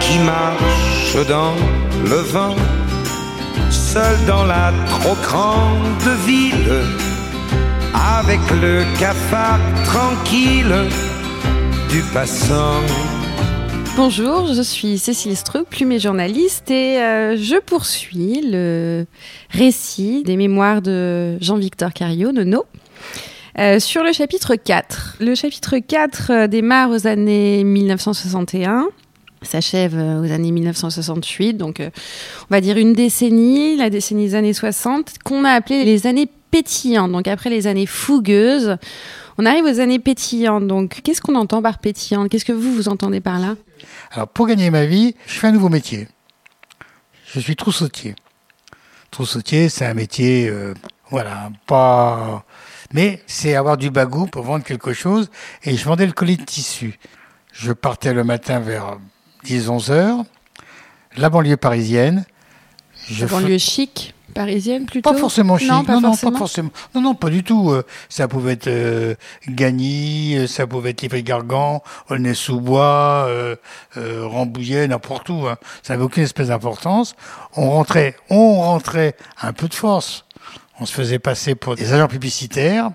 qui marche dans le vent, seul dans la trop grande ville, avec le cafard tranquille du passant. Bonjour, je suis Cécile Struck, plumée journaliste, et euh, je poursuis le récit des mémoires de Jean-Victor Cario, Nono, euh, sur le chapitre 4. Le chapitre 4 euh, démarre aux années 1961 s'achève aux années 1968, donc on va dire une décennie, la décennie des années 60, qu'on a appelé les années pétillantes, donc après les années fougueuses. On arrive aux années pétillantes, donc qu'est-ce qu'on entend par pétillante? Qu'est-ce que vous, vous entendez par là? Alors pour gagner ma vie, je fais un nouveau métier. Je suis troussautier. Troussautier, c'est un métier, euh, voilà, pas... Mais c'est avoir du bagou pour vendre quelque chose, et je vendais le colis de tissu. Je partais le matin vers 10-11 heures, la banlieue parisienne. Je la banlieue chic parisienne plutôt Pas forcément chic. Non, pas, non, forcément. pas forcément. Non, non, pas du tout. Euh, Ça pouvait être euh, Gagny, euh, ça pouvait être Livry-Gargan, Aulnay-sous-Bois, euh, euh, Rambouillet, n'importe où. hein. Ça n'avait aucune espèce d'importance. On rentrait, on rentrait un peu de force. On se faisait passer pour des agents publicitaires.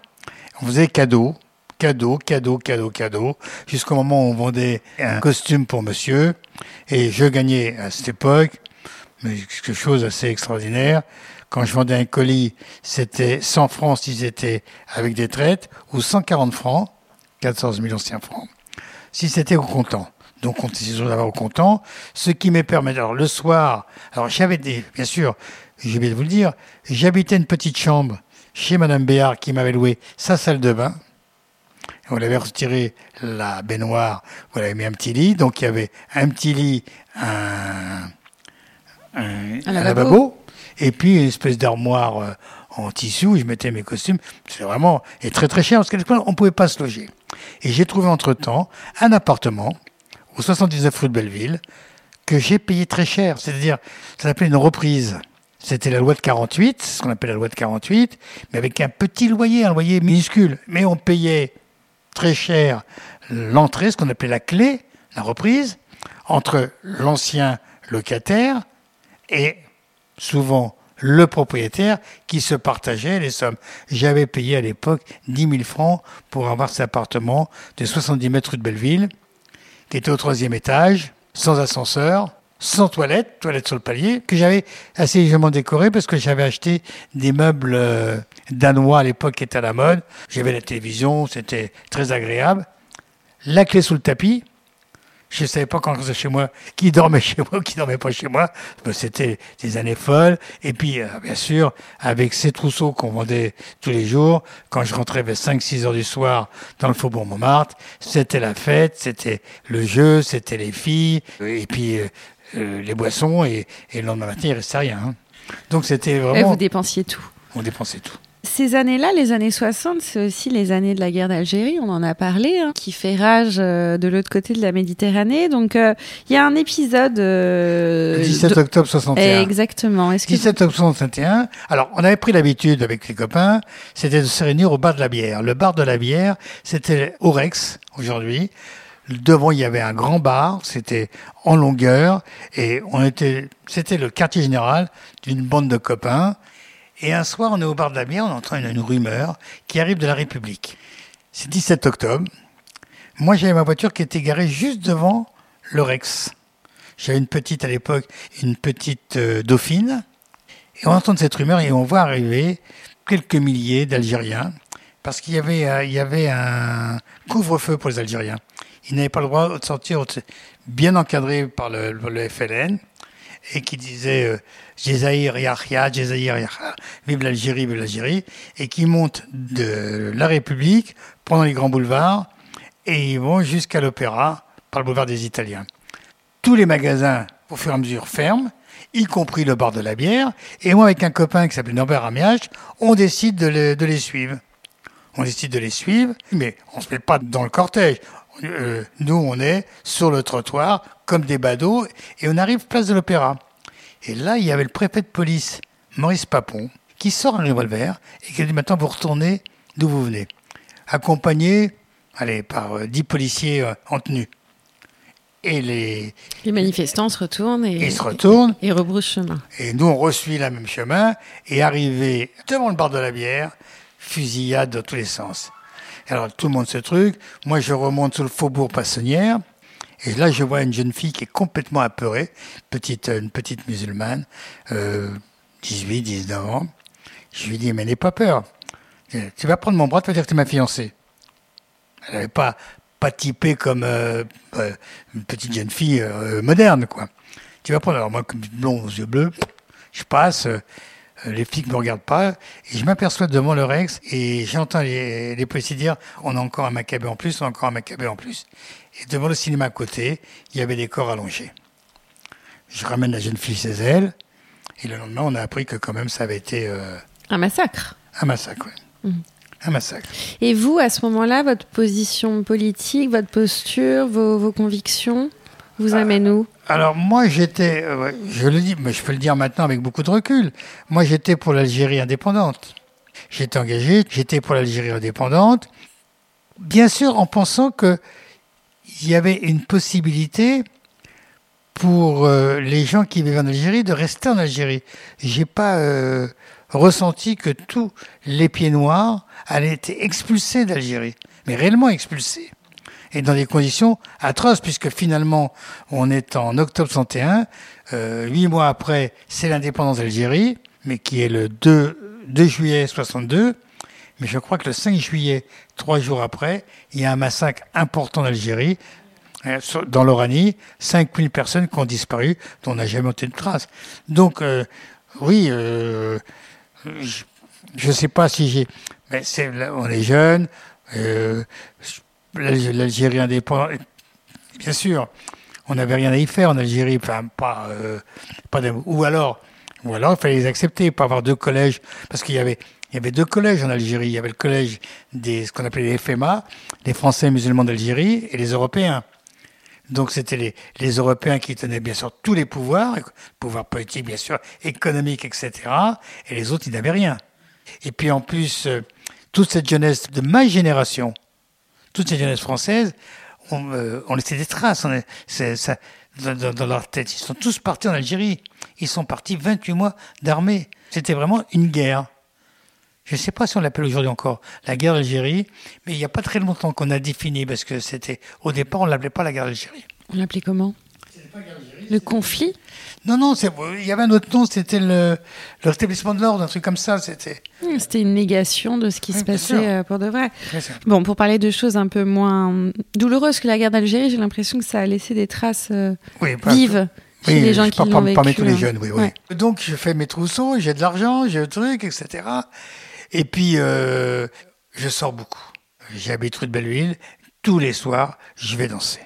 On faisait cadeau, cadeau, cadeau, cadeau, cadeau, jusqu'au moment où on vendait un costume pour monsieur. Et je gagnais à cette époque mais quelque chose d'assez extraordinaire. Quand je vendais un colis, c'était 100 francs s'ils étaient avec des traites, ou 140 francs, 14 000 anciens francs, si c'était au comptant. Donc on était d'avoir au comptant, ce qui me permet, alors le soir, alors j'avais des, bien sûr, j'ai oublié de vous le dire, j'habitais une petite chambre chez Madame Béard qui m'avait loué sa salle de bain. On avait retiré la baignoire, on avait mis un petit lit, donc il y avait un petit lit, un, un, lavabo. lavabo, et puis une espèce d'armoire euh, en tissu où je mettais mes costumes. C'est vraiment et très très cher parce qu'à l'époque on pouvait pas se loger. Et j'ai trouvé entre temps un appartement au 79 rue de Belleville que j'ai payé très cher. C'est-à-dire, ça s'appelait une reprise. C'était la loi de 48, ce qu'on appelle la loi de 48, mais avec un petit loyer, un loyer minuscule. Mais on payait très cher l'entrée, ce qu'on appelait la clé, la reprise, entre l'ancien locataire et souvent le propriétaire qui se partageait les sommes. J'avais payé à l'époque 10 000 francs pour avoir cet appartement de 70 mètres rue de Belleville, qui était au troisième étage, sans ascenseur, sans toilette, toilette sur le palier, que j'avais assez légèrement décoré parce que j'avais acheté des meubles euh, danois à l'époque qui étaient à la mode. J'avais la télévision, c'était très agréable. La clé sous le tapis, je ne savais pas quand j'étais chez moi qui dormait chez moi ou qui dormait pas chez moi. C'était des années folles. Et puis, euh, bien sûr, avec ces trousseaux qu'on vendait tous les jours, quand je rentrais vers 5-6 heures du soir dans le faubourg Montmartre, c'était la fête, c'était le jeu, c'était les filles, et puis euh, les boissons. Et, et le lendemain matin, il restait rien. hein. Donc, c'était vraiment... vous dépensiez tout. On dépensait tout. Ces années-là, les années 60, c'est aussi les années de la guerre d'Algérie, on en a parlé, hein, qui fait rage euh, de l'autre côté de la Méditerranée. Donc, euh, il y a un épisode... euh, Le 17 de- octobre 61. Exactement. Est-ce que 17 octobre 61. Alors, on avait pris l'habitude avec les copains, c'était de se réunir au bar de la bière. Le bar de la bière, c'était au Rex, aujourd'hui. Devant, il y avait un grand bar, c'était en longueur, et on était, c'était le quartier général d'une bande de copains. Et un soir, on est au bar de la bière, on entend une, rumeur qui arrive de la République. C'est 17 octobre. Moi, j'avais ma voiture qui était garée juste devant le Rex. J'avais une petite, à l'époque, une petite euh, Dauphine. Et on entend cette rumeur et on voit arriver quelques milliers d'Algériens parce qu'il y avait, euh, il y avait un couvre-feu pour les Algériens. Ils n'avaient pas le droit de sortir, bien encadré par le, FLN et qui disait euh, Jézaïr Yahya, Jézaïr Yahya, vive l'Algérie, vive l'Algérie, et qui montent de la République, pendant les grands boulevards, et ils vont jusqu'à l'Opéra, par le boulevard des Italiens. Tous les magasins, au fur et à mesure, ferment, y compris le bar de la bière, et moi, avec un copain qui s'appelle Norbert Amiach, on décide de les, de les suivre. On décide de les suivre, mais on ne se met pas dans le cortège. Euh, nous, on est sur le trottoir, comme des badauds, et on arrive place de l'Opéra. Et là, il y avait le préfet de police, Maurice Papon, qui sort un revolver et qui dit maintenant vous retournez d'où vous venez. Accompagné, allez, par euh, dix policiers euh, en tenue. et les, Les manifestants se retournent et, et ils se retournent. et rebroussent chemin. Et nous, on resuit le même chemin et arrivé devant le bar de la bière, fusillade dans tous les sens. Alors tout le monde se truc. Moi, je remonte sur le faubourg Passonnière. Et là, je vois une jeune fille qui est complètement apeurée, petite, une petite musulmane, euh, 18, 19 ans. Je lui dis, mais n'aie pas peur. Tu vas prendre mon bras, tu vas dire que tu es ma fiancée. Elle n'avait pas, pas typé comme euh, euh, une petite jeune fille euh, moderne, quoi. Tu vas prendre, alors moi, comme blond aux yeux bleus, je passe, euh, les flics ne me regardent pas, et je m'aperçois devant le Rex, et j'entends les, les policiers dire, on a encore un macabé en plus, on a encore un macabé en plus. Et devant le cinéma à côté, il y avait des corps allongés. Je ramène la jeune fille chez elle, et le lendemain, on a appris que quand même, ça avait été euh, Un massacre. un massacre, ouais. Un massacre. Et vous, à ce moment-là, votre position politique, votre posture, vos, vos convictions, vous où Alors moi j'étais, euh, je le dis, mais je peux le dire maintenant avec beaucoup de recul. Moi j'étais pour l'Algérie indépendante. J'étais engagé, j'étais pour l'Algérie indépendante. Bien sûr en pensant que il y avait une possibilité pour euh, les gens qui vivent en Algérie de rester en Algérie. J'ai pas euh, ressenti que tous les pieds noirs allaient être expulsés d'Algérie, mais réellement expulsés et dans des conditions atroces, puisque finalement, on est en octobre 61, euh, huit mois après, c'est l'indépendance d'Algérie, mais qui est le 2, 2 juillet 62. Mais je crois que le 5 juillet, trois jours après, il y a un massacre important en Algérie, euh, sur- dans l'Oranie, 5000 personnes qui ont disparu, dont on n'a jamais entendu de trace. Donc, euh, oui, euh, je ne sais pas si j'ai... Mais c'est, là, on est jeune, l'Algérie indépendante, bien sûr, on n'avait rien à y faire en Algérie, enfin pas, euh, pas ou alors, ou alors il fallait les accepter, pas avoir deux collèges, parce qu'il y avait, il y avait deux collèges en Algérie, il y avait le collège des, ce qu'on appelait les FMA, les Français musulmans d'Algérie, et les Européens. Donc c'était les, les Européens qui tenaient bien sûr tous les pouvoirs, pouvoir politique bien sûr, économique, etc. Et les autres, ils n'avaient rien. Et puis en plus, euh, toute cette jeunesse de ma génération, toute cette jeunesse française, ont, euh, ont laissé des traces on ça, dans- dans leur tête. Ils sont tous partis en Algérie. Ils sont partis 28 mois d'armée. C'était vraiment une guerre. Je ne sais pas si on l'appelle aujourd'hui encore la guerre d'Algérie, mais il n'y a pas très longtemps qu'on a défini, parce que c'était au départ, on ne l'appelait pas la guerre d'Algérie. On l'appelait comment? Le conflit Non, non, il y avait un autre nom, c'était le, le rétablissement de l'ordre, un truc comme ça. C'était. Hmm, C'était une négation de ce qui Oui, se passait sûr. euh, pour de vrai. Bon, pour parler de choses un peu moins douloureuses que la guerre d'Algérie, j'ai l'impression que ça a laissé des traces euh, Oui, vives chez Oui, les gens qui pas- vécu. Parmi tous les hein. jeunes, oui. Donc, je fais mes trousseaux, j'ai de l'argent, j'ai le truc, etc. Et puis, euh, je sors beaucoup. J'habite rue de Belleville. Tous les soirs, je vais danser.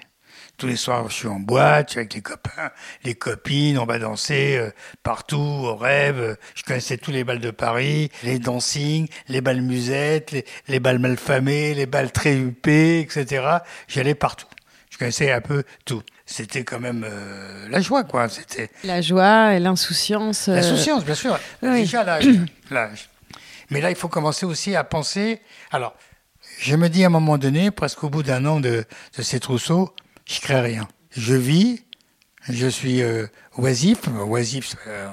Tous les soirs, je suis en boîte, je suis avec les copains, les copines, on va danser euh, partout, au rêve. Je connaissais tous les balles de Paris, les dancing, les balles musettes, les, les balles malfamées, les balles très huppées, etc. J'allais partout. Je connaissais un peu tout. C'était quand même euh, la joie, quoi. C'était La joie et l'insouciance. euh, L'insouciance, bien sûr. oui. Déjà l'âge. l'âge. Mais là, il faut commencer aussi à penser. Alors, je me dis à un moment donné, presque au bout d'un an de, de ces trousseaux, je crée rien. Je vis, je suis euh, oisif, oisif euh,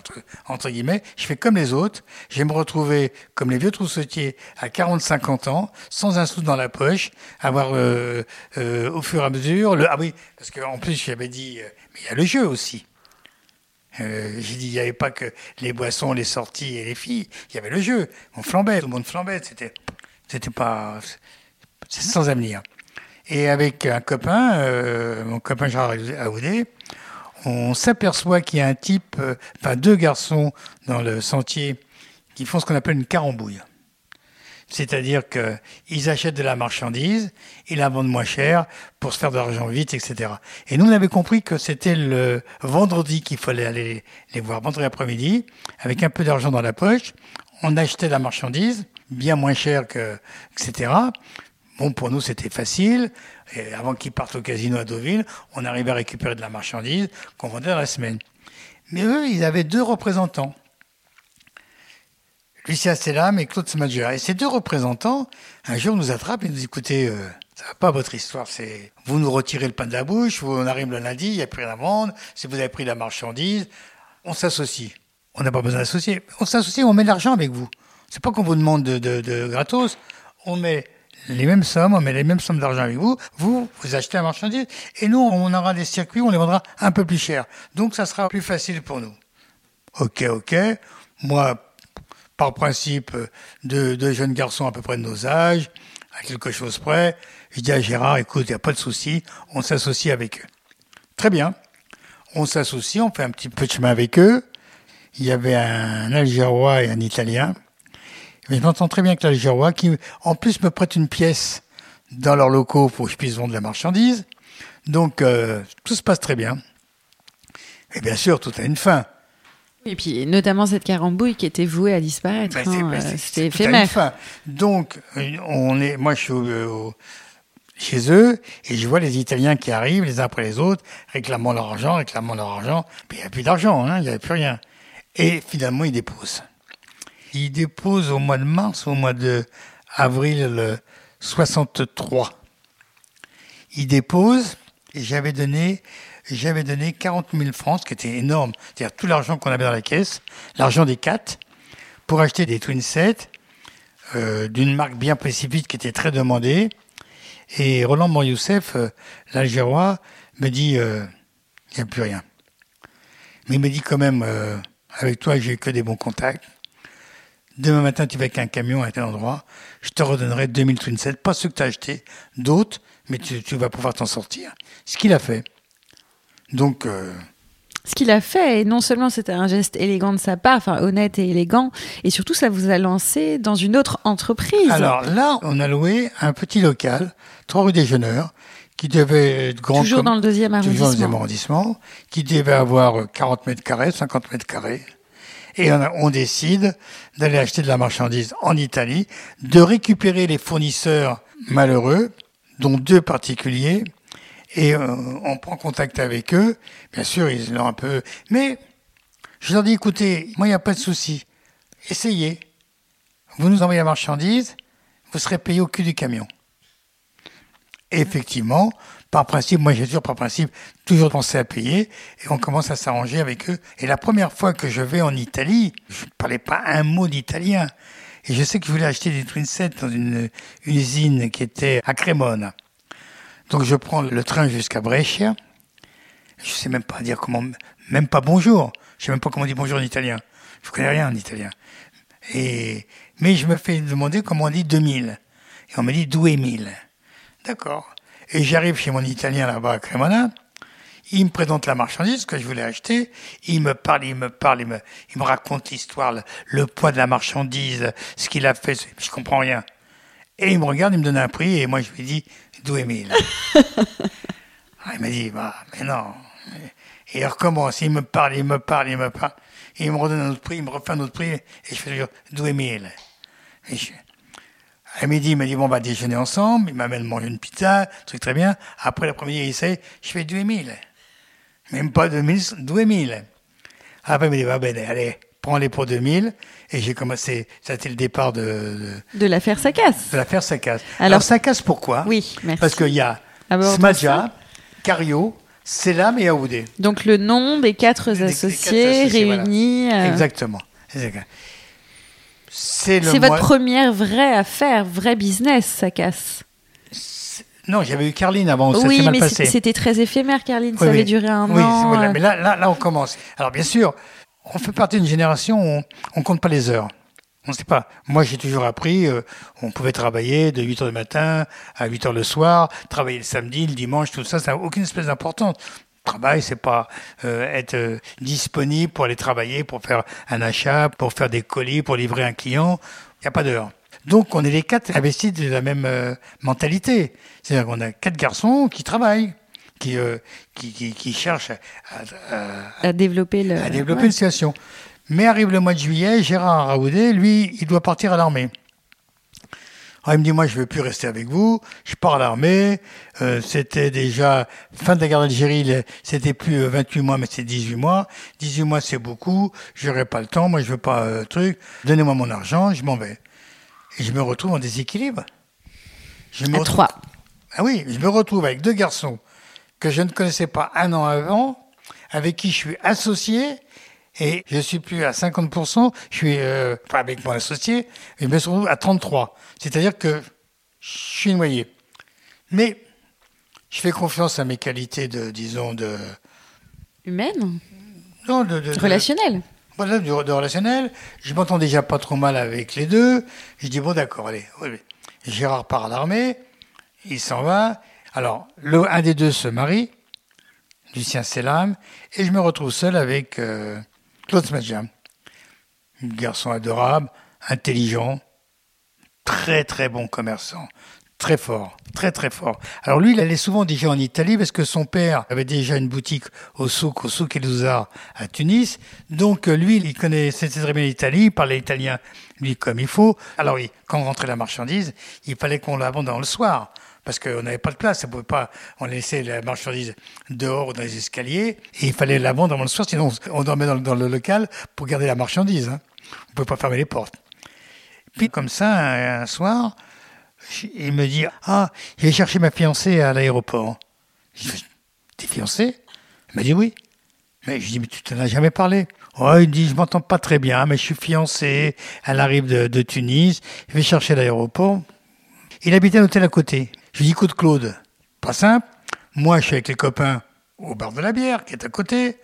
entre, guillemets, je fais comme les autres. Je vais me retrouver comme les vieux trousseautiers à 40-50 ans, sans un sou dans la poche, avoir euh, euh, au fur et à mesure. Le, ah oui, parce qu'en plus, j'avais dit, mais il y a le jeu aussi. J'ai dit, il n'y avait pas que les boissons, les sorties et les filles. Il y avait le jeu. On flambait, tout le monde flambait. C'était, c'était pas, c'est sans avenir. Et avec un copain, euh, mon copain Gérard Aoudé, on s'aperçoit qu'il y a un type, euh, enfin deux garçons dans le sentier qui font ce qu'on appelle une carambouille. C'est-à-dire qu'ils achètent de la marchandise, ils la vendent moins cher pour se faire de l'argent vite, etc. Et nous, on avait compris que c'était le vendredi qu'il fallait aller les voir, vendredi après-midi, avec un peu d'argent dans la poche. On achetait la marchandise, bien moins cher que, etc. Bon, pour nous, c'était facile. Avant qu'ils partent au casino à Deauville, on arrivait à récupérer de la marchandise qu'on vendait dans la semaine. Mais eux, ils avaient deux représentants. Lucien Stellam et Claude Smadger. Et ces deux représentants, un jour, nous attrapent et nous disent, écoutez, euh, Ça va pas votre histoire. C'est vous nous retirez le pain de la bouche, vous, on arrive le lundi, il n'y a plus rien à vendre. Si vous avez pris la marchandise, on s'associe. On n'a pas besoin d'associer. On s'associe, on met de l'argent avec vous. C'est pas qu'on vous demande de, de, de gratos. On met les mêmes sommes, on met les mêmes sommes d'argent avec vous. Vous, vous achetez la marchandise et nous, on aura des circuits, on les vendra un peu plus cher. Donc, ça sera plus facile pour nous. Ok, ok. Moi, par principe, deux, deux jeunes garçons à peu près de nos âges, à quelque chose près, je dis à Gérard, écoute, il n'y a pas de souci, on s'associe avec eux. Très bien. On s'associe, on fait un petit peu de chemin avec eux. Il y avait un Algérois et un Italien. Mais je m'entends très bien avec l'Algérois qui, en plus, me prête une pièce dans leurs locaux pour que je puisse vendre la marchandise. Donc, euh, tout se passe très bien. Et bien sûr, tout a une fin. Et puis, notamment cette carambouille qui était vouée à disparaître. Ben, hein, ben, C'était éphémère. fin. Donc, euh, on est, moi, je suis au- chez eux et je vois les Italiens qui arrivent les uns après les autres, réclamant leur argent, réclamant leur argent. Puis il n'y a plus d'argent, hein, il n'y avait plus rien. Et finalement, ils déposent. Ils déposent au mois de mars, au mois de avril le 63. Ils déposent et j'avais donné, j'avais donné 40 000 francs, ce qui était énorme. C'est-à-dire tout l'argent qu'on avait dans la caisse, l'argent des quatre, pour acheter des twin sets euh, d'une marque bien spécifique qui était très demandée. Et Roland Moryoussef, euh, l'Algérois, me dit euh, il n'y a plus rien. Mais il me dit quand même avec toi, j'ai que des bons contacts. Demain matin, tu vas avec un camion à tel endroit. Je te redonnerai 2000 twin sets, pas ceux que tu as achetés, d'autres, mais tu, tu vas pouvoir t'en sortir. Ce qu'il a fait. Donc, euh, Ce qu'il a fait, et non seulement c'était un geste élégant de sa part, enfin honnête et élégant, et surtout ça vous a lancé dans une autre entreprise. alors là, on a loué un petit local, 3 rue des Jeuneurs, qui devait être grand toujours comme- dans le deuxième toujours dans le deuxième arrondissement. arrondissement, qui devait avoir euh, 40 mètres carrés, 50 mètres carrés. Et on, décide d'aller acheter de la marchandise en Italie, de récupérer les fournisseurs malheureux, dont deux particuliers, et euh, on prend contact avec eux. Bien sûr, ils l'ont un peu... Mais je leur dis, écoutez, moi, il n'y a pas de souci. Essayez. Vous nous envoyez la marchandise, vous serez payé au cul du camion. Et effectivement, par principe, moi j'ai toujours par principe toujours pensé à payer et on commence à s'arranger avec eux. Et la première fois que je vais en Italie, je ne parlais pas un mot d'italien. Et je sais que je voulais acheter des twin sets dans une usine qui était à Crémone. Donc je prends le train jusqu'à Brescia. Je sais même pas dire comment, même pas bonjour. Je sais même pas comment on dit bonjour en italien. Je connais rien en italien. Et, mais je me fais demander comment on dit 2000. Et on me dit 2000. D'accord. Et j'arrive chez mon Italien là-bas à Cremona. Il me présente la marchandise que je voulais acheter. Il me parle, il me parle, il me, il me raconte l'histoire, le, le poids de la marchandise, ce qu'il a fait. Je comprends rien. Et il me regarde, il me donne un prix et moi je lui dis 2000. Ah, il m'a dit, bah, mais non. Et il recommence, il me parle, il me parle, il me parle. Et il me redonne un autre prix, il me refait un autre prix, et je fais toujours 2000. Et je- à midi, il m'a dit, bon, on va déjeuner ensemble. Il m'amène manger une pizza, truc très bien. Après l'après-midi, il essaye, je fais 2000. Même pas 2000, 2000. Après, il m'a dit, bah, ben, allez, prends-les pour 2000. Et j'ai commencé, ça a été le départ de, de, De l'affaire ça casse. de l'affaire Sacasse. Alors- Alors, Sacasse, pourquoi Oui, merci. Parce qu'il y a Smadja, Cario, Selam et Aoudé. Donc le nom des quatre Des- des quatre associés associés, voilà. réunis. euh, Exactement. Exact. C'est mois- votre première vraie affaire, vrai business, ça casse. Non, j'avais eu Carline avant, ça s'est oui, mal mais passé. c'était très éphémère, Carline. ça Oui, avait duré un Oui, an. voilà, mais là, là, là, on commence. Alors, bien sûr, on fait partie d'une génération où on, on compte pas les heures. On ne sait pas. Moi, j'ai toujours appris, euh, on pouvait travailler de 8 heures du matin à 8 heures le soir, travailler le samedi, le dimanche, tout ça, ça n'a aucune espèce d'importance. Travail, c'est pas euh, être euh, disponible pour aller travailler, pour faire un achat, pour faire des colis, pour livrer un client. Il n'y a pas d'heure. Donc, on est les quatre investis de la même euh, mentalité. C'est-à-dire qu'on a quatre garçons qui travaillent, qui, euh, qui, qui, qui cherchent à, à- à développer le. à développer ouais. une situation. Mais arrive le mois de juillet, Gérard Raoudé, lui, il doit partir à l'armée. Alors, il me dit, moi, je ne veux plus rester avec vous. Je pars à l'armée. Euh, c'était déjà fin de la guerre d'Algérie. C'était plus euh, 28 mois, mais c'est 18 mois. 18 mois, c'est beaucoup. J'aurai pas le temps. Moi, je veux pas euh, truc. Donnez-moi mon argent. Je m'en vais. Et je me retrouve en déséquilibre. Je me À retrouve- trois. Ah oui, je me retrouve avec deux garçons que je ne connaissais pas un an avant, avec qui je suis associé, et je suis plus à 50%, je suis euh, pas avec mon associé, et je me retrouve à 33. C'est-à-dire que je suis noyé. Mais je fais confiance à mes qualités de, disons, de... Humaine Non, de... de- de- Relationnelle voilà, de relationnel. Je m'entends déjà pas trop mal avec les deux. Je dis, bon, d'accord, allez. Gérard part à l'armée, il s'en va. Alors, le, un des deux se marie, Lucien Selam, et je me retrouve seul avec euh, Claude Smadja. Un garçon adorable, intelligent, très très bon commerçant, très fort, très très fort. Alors lui, il allait souvent déjà en Italie parce que son père avait déjà une boutique au souk, au souk El Zouzar à Tunis. Donc euh, lui, il connaissait très bien l'Italie, il parlait italien lui comme il faut. Alors oui, quand rentrait la marchandise, il fallait qu'on l'abandonne le soir. Parce qu'on n'avait pas de place, on pouvait pas, on laissait la marchandise dehors dans les escaliers, et il fallait la vendre avant le soir, sinon on dormait dans, le- local pour garder la marchandise. Hein. On pouvait pas fermer les portes. Puis comme ça, un, soir, il me dit Ah, je vais chercher ma fiancée à l'aéroport. Je dis T'es fiancée? Il m'a dit oui. Mais je dis Mais tu t'en as jamais parlé? Oh, il me dit Je m'entends pas très bien, mais je suis fiancé. Elle arrive de, de Tunis. Je vais chercher l'aéroport. Il habitait un hôtel à côté. Je lui dis Écoute, Claude, pas simple. Moi, je suis avec les copains au bar de la bière qui est à côté.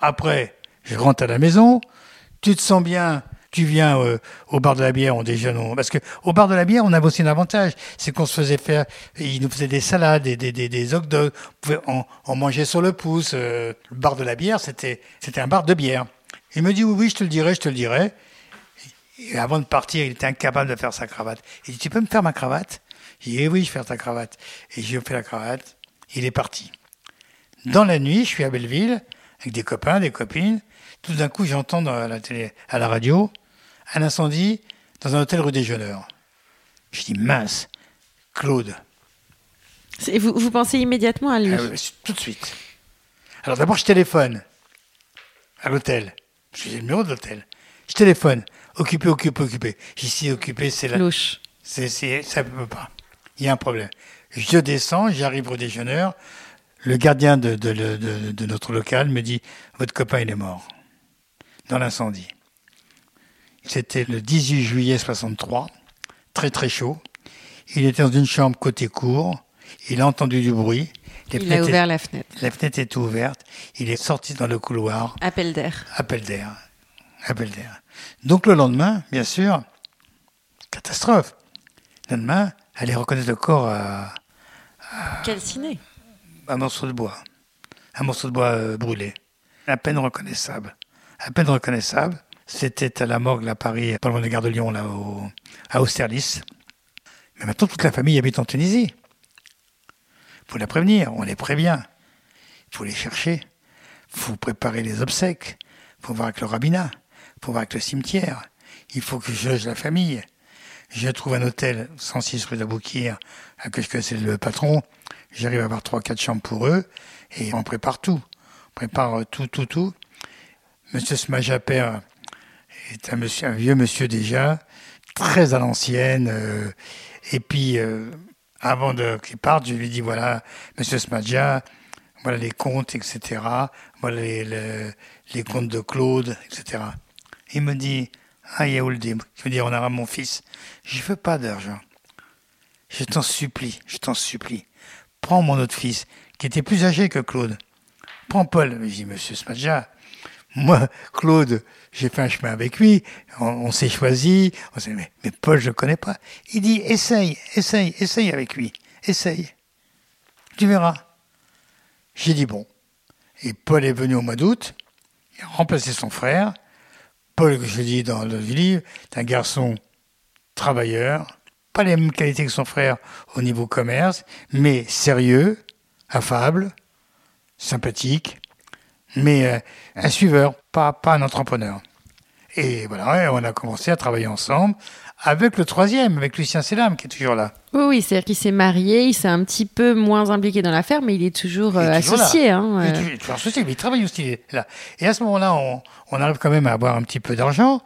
Après, je rentre à la maison. Tu te sens bien, tu viens euh, au bar de la bière, on déjeune. Parce que au bar de la bière, on avait aussi un avantage. C'est qu'on se faisait faire, ils nous faisaient des salades, des, des, des. On, pouvait- on mangeait sur le pouce. euh, le bar de la bière, c'était, c'était un bar de bière. Il me dit oui, oui, je te le dirai, je te le dirai. Et avant de partir, il était incapable de faire sa cravate. Il dit, tu peux me faire ma cravate? J'ai dit, Eh oui, je vais faire ta cravate. Et je lui ai fait la cravate. Il est parti. Dans la nuit, je suis à Belleville, avec des copains, des copines. Tout d'un coup, j'entends dans la télé, à la radio, un incendie dans un hôtel rue des Jeuneurs. Je dis, mince, Claude. Vous, vous pensez immédiatement à lui Ah tout de suite. Alors d'abord, je téléphone à l'hôtel. Je suis le numéro de l'hôtel. Je téléphone. Occupé, occupé, occupé. Ici, occupé, c'est la, Louche. C'est, c'est, ça ne peut pas. Il y a un problème. Je descends, j'arrive au déjeuneur. Le gardien de, de, de- de- de notre local me dit Votre copain, il est mort. Dans l'incendie. C'était le 18 juillet 63. Très, très chaud. Il était dans une chambre côté cour. Il a entendu du bruit. Les Il a ouvert la fenêtre. la fenêtre était ouverte. Il est sorti dans le couloir. Appel d'air. Appel d'air. Appel d'air. Donc le lendemain, bien sûr, catastrophe. Le lendemain, aller reconnaître le corps à Calciné. un morceau de bois. Un morceau de bois euh, brûlé. À peine reconnaissable. À peine reconnaissable. C'était à la morgue à Paris, pas loin de la gare de Lyon, là, au, à Austerlitz. Mais maintenant, toute la famille habite en Tunisie. Il faut la prévenir, on les prévient. Il faut les chercher. Il faut préparer les obsèques. Il faut voir avec le rabbinat. Il faut voir avec le cimetière. Il faut que je loge la famille. Je trouve un hôtel 106 rue d'Aboukir, à que connaissais le patron. J'arrive à avoir 3-4 chambres pour eux. Et on prépare tout. On prépare euh, tout, tout, tout. Monsieur Smajaper est un, monsieur, un vieux monsieur déjà, très à l'ancienne. euh, et puis, euh, avant de- qu'il parte, je lui dis voilà, Monsieur Smadja, voilà les comptes, etc. Voilà les, les comptes de Claude, etc. Il me dit ah Yaouldi, je veux dire on aura mon fils. Je veux pas d'argent. Je t'en supplie, je t'en supplie. Prends mon autre fils, qui était plus âgé que Claude. Prends Paul. Je dis, monsieur Smadja, moi, Claude, j'ai fait un chemin avec lui, on, on s'est choisi, on s'est mais, mais Paul, je ne connais pas. Il dit, essaye, essaye, essaye avec lui, essaye. Tu verras. J'ai dit bon. Et Paul est venu au mois d'août, il a remplacé son frère. Paul, que je dis dans le livre, est un garçon travailleur, pas les mêmes qualités que son frère au niveau commerce, mais sérieux, affable, sympathique, mais euh, un suiveur, pas, un entrepreneur. Et voilà, on a commencé à travailler ensemble avec le troisième, avec Lucien Selam, qui est toujours là. Oui, oui, c'est-à-dire qu'il s'est marié, il s'est un petit peu moins impliqué dans l'affaire, mais il est toujours, Il est toujours là. associé. Hein, Il est toujours- il est toujours associé, mais il travaille aussi là. Et à ce moment-là, on, on arrive quand même à avoir un petit peu d'argent.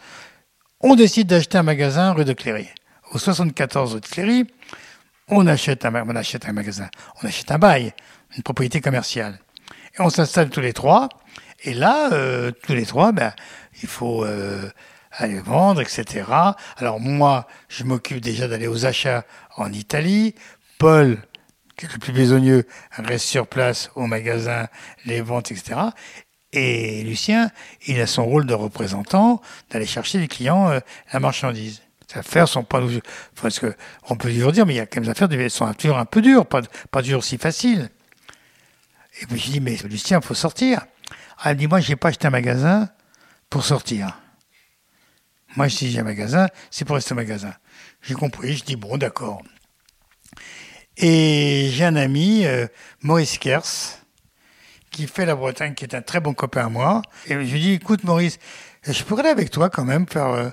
On décide d'acheter un magasin rue de Cléry. Au 74 rue de Cléry, on achète un, on achète un magasin, on achète un bail, une propriété commerciale. Et on s'installe tous les trois. Et là, euh, tous les trois, ben, il faut euh, aller vendre, etc. Alors moi, je m'occupe déjà d'aller aux achats en Italie. Paul, qui est le plus besogneux, reste sur place au magasin, les ventes, etc. Et Lucien, il a son rôle de représentant, d'aller chercher les clients euh, la marchandise. Les affaires sont pas, parce que on peut toujours dire, mais il y a quand même des affaires qui sont toujours un peu dures, pas, pas toujours si faciles. Et puis je dis, mais Lucien, faut sortir. Ah, elle me dit, moi, j'ai pas acheté un magasin pour sortir. Moi, si j'ai un magasin, c'est pour rester au magasin. J'ai compris, je dis, bon, d'accord. Et j'ai un ami, euh, Maurice Kers, qui fait la Bretagne, qui est un très bon copain à moi. Et je lui dis, écoute, Maurice, je pourrais aller avec toi quand même faire euh,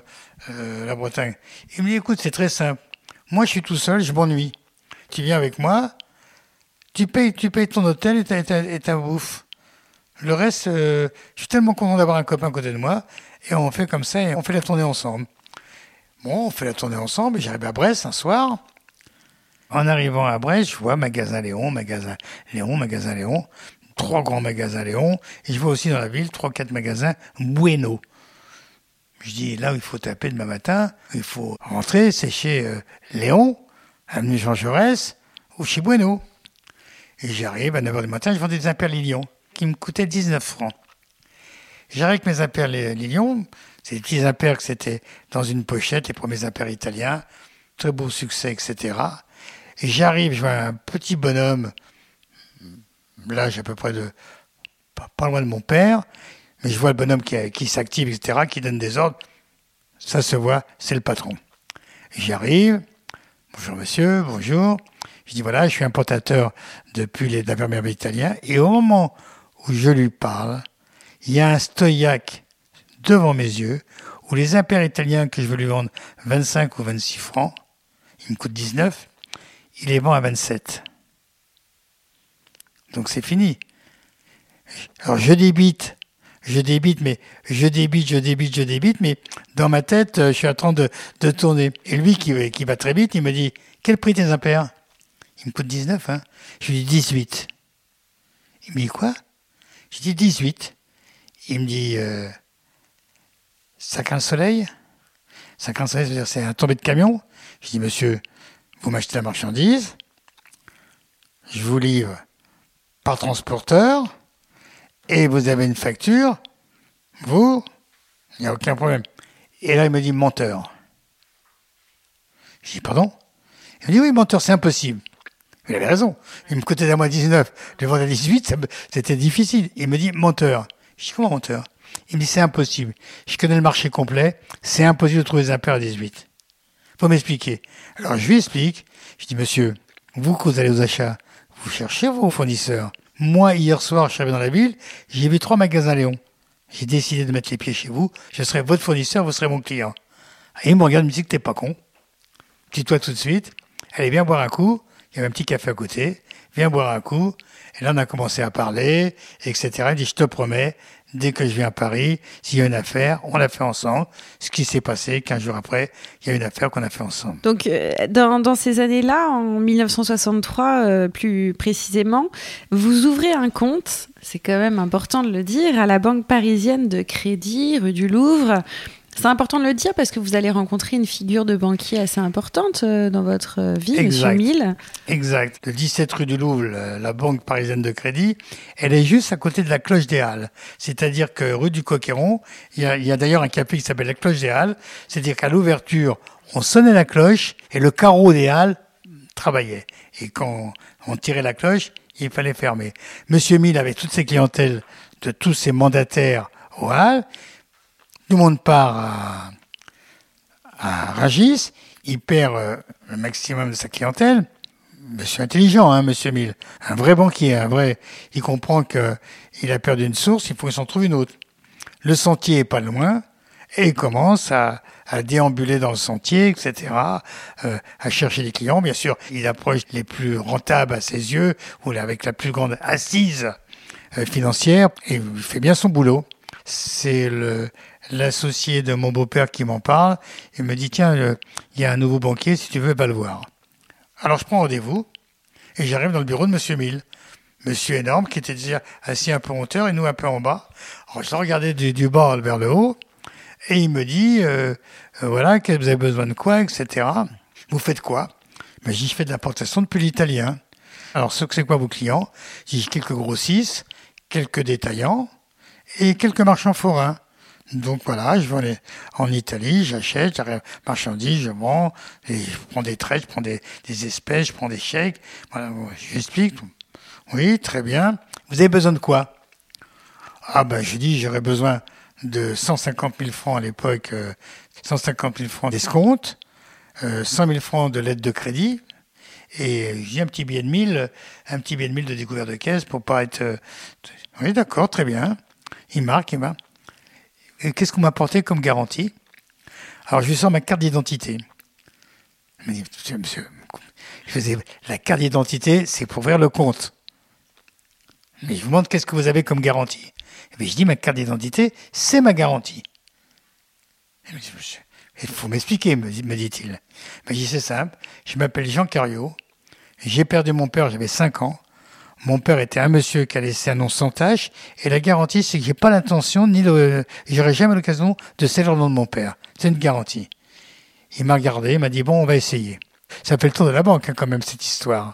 euh, la Bretagne. Il me dit, écoute, c'est très simple. Moi, je suis tout seul, je m'ennuie. Tu viens avec moi, tu payes, tu payes ton hôtel et ta, et ta, bouffe. Le reste, je suis tellement content d'avoir un copain à côté de moi. Et on fait comme ça et on fait la tournée ensemble. Bon, on fait la tournée ensemble et j'arrive à Brest un soir. En arrivant à Brest, je vois magasin Léon, magasin Léon, magasin Léon, trois grands magasins Léon, et je vois aussi dans la ville trois, quatre magasins Bueno. Je dis, là où il faut taper demain matin, il faut rentrer, c'est chez euh, Léon, avenue Jean Jaurès, ou chez Bueno. Et j'arrive à 9h du matin, je vends des impères Lilion, qui me coûtaient 19 francs. J'arrive avec mes impairs Lilion, c'est des petits impairs que c'était dans une pochette, les premiers impairs italiens, très beau succès, etc. Et j'arrive, je vois un petit bonhomme, l'âge à peu près de, pas, loin de mon père, mais je vois le bonhomme qui, s'active, etc., qui donne des ordres. Ça se voit, c'est le patron. J'arrive, bonjour monsieur, bonjour. Je dis voilà, je suis importateur depuis les d'imperméables italiens. Et au moment où je lui parle, il y a un stoïac devant mes yeux où les impairs italiens que je veux lui vendre 25 ou 26 francs, il me coûte 19, il les vend à 27. Donc c'est fini. Alors je débite, je débite, mais je débite, je débite, je débite, mais dans ma tête, euh, je suis en train de, tourner. Et lui qui, qui va très vite, il me dit Quel prix tes impairs? Il me coûte 19, hein Je lui dis 18. Il me dit Quoi? Je dis 18. Il me dit euh, le soleil? 50 soleil, c'est un tombé de camion? Je dis Monsieur, vous m'achetez la marchandise, je vous livre par transporteur, et vous avez une facture, vous, il n'y a aucun problème. Et là, il me dit menteur. Je dis pardon? Il me dit oui, menteur, c'est impossible. Il avait raison. Il me coûtait à moi 19, le vendre à 18, c'était difficile. Il me dit menteur. Je dis comment menteur Il me dit c'est impossible. Je connais le marché complet, c'est impossible de trouver des impairs à 18 faut m'expliquer. Alors je lui explique. Je dis, monsieur, vous, quand vous allez aux achats, vous cherchez vos fournisseurs. Moi, hier soir, je suis dans la ville, j'ai vu trois magasins Léon. J'ai décidé de mettre les pieds chez vous. Je serai votre fournisseur, vous serez mon client. Il me regarde, il me dit que t'es pas con. Dis-toi tout de suite. Allez, viens boire un coup. Il y avait un petit café à côté. Viens boire un coup. Et là, on a commencé à parler, etc. Il dit, je te promets, dès que je viens à Paris, s'il y a une affaire, on l'a fait ensemble. Ce qui s'est passé, 15 jours après, il y a une affaire qu'on a fait ensemble. Donc, euh, dans, dans, ces années-là, en 1963 euh, plus précisément, vous ouvrez un compte, c'est quand même important de le dire, à la Banque parisienne de crédit, rue du Louvre. C'est important de le dire parce que vous allez rencontrer une figure de banquier assez importante euh, dans votre euh, vie, Monsieur Mille. Exact. Le 17 rue du Louvre, la Banque parisienne de crédit, elle est juste à côté de la Cloche des Halles. C'est-à-dire que rue du Coqueron, il y a, a d'ailleurs un café qui s'appelle la Cloche des Halles. C'est-à-dire qu'à l'ouverture, on sonnait la cloche et le carreau des Halles travaillait. Et quand on tirait la cloche, il fallait fermer. Monsieur Mille avait toutes ses clientèles de tous ses mandataires aux Halles tout le monde part à, à Ragis, il perd euh, le maximum de sa clientèle. Monsieur intelligent, hein, Monsieur Mille, un vrai banquier, un vrai. Il comprend que il a perdu une source, il faut qu'il s'en trouve une autre. Le sentier est pas loin, et il commence à, à déambuler dans le sentier, etc., euh, à chercher des clients. Bien sûr, il approche les plus rentables à ses yeux, ou avec la plus grande assise euh, financière, et il fait bien son boulot. C'est le, l'associé de mon beau-père qui m'en parle. Il me dit, tiens, il y a un nouveau banquier, si tu veux, va le voir. Alors je prends rendez-vous et j'arrive dans le bureau de Monsieur Mille. Monsieur énorme qui était déjà assis un peu en hauteur et nous un peu en bas. Alors je regardais du, bas vers le haut et il me dit euh, euh, voilà vous avez besoin de quoi, etc. Vous faites quoi? Ben, J'y fais de l'importation depuis l'italien. Alors ce que c'est quoi vos clients? J'ai quelques grossistes, quelques détaillants et quelques marchands forains. Donc voilà, je vais en Italie, j'achète, j'arrive marchandises, je vends, je prends des traites, je prends des, espèces, je prends des chèques. Voilà, je explique. Oui, très bien. Vous avez besoin de quoi? Ah ben je dis j'aurais besoin de 150 000 francs à l'époque, euh, 150 000 francs d'escompte, euh, 100 000 francs de lettre de crédit, et j'ai un petit billet de 1000, un petit billet de 1000 de découvert de caisse pour pas être... euh, oui, d'accord, très bien. Il marque, il marque. Qu'est-ce qu'on m'a apporté comme garantie? Alors je lui sors ma carte d'identité. Il me dit, monsieur, monsieur, je faisais, la carte d'identité, c'est pour ouvrir le compte. Mais je vous demande qu'est-ce que vous avez comme garantie? Et puis je dis, ma carte d'identité, c'est ma garantie. Il me dit, il faut m'expliquer, me, dit- me dit-il. Ben, je dis, c'est simple. Je m'appelle Jean Cario. J'ai perdu mon père, j'avais 5 ans. Mon père était un monsieur qui a laissé un nom sans tâche. Et la garantie, c'est que j'ai pas l'intention, ni le, j'aurai jamais l'occasion de salir le nom de mon père. C'est une garantie. Il m'a regardé, il m'a dit, bon, on va essayer. Ça fait le tour de la banque, hein, quand même, cette histoire.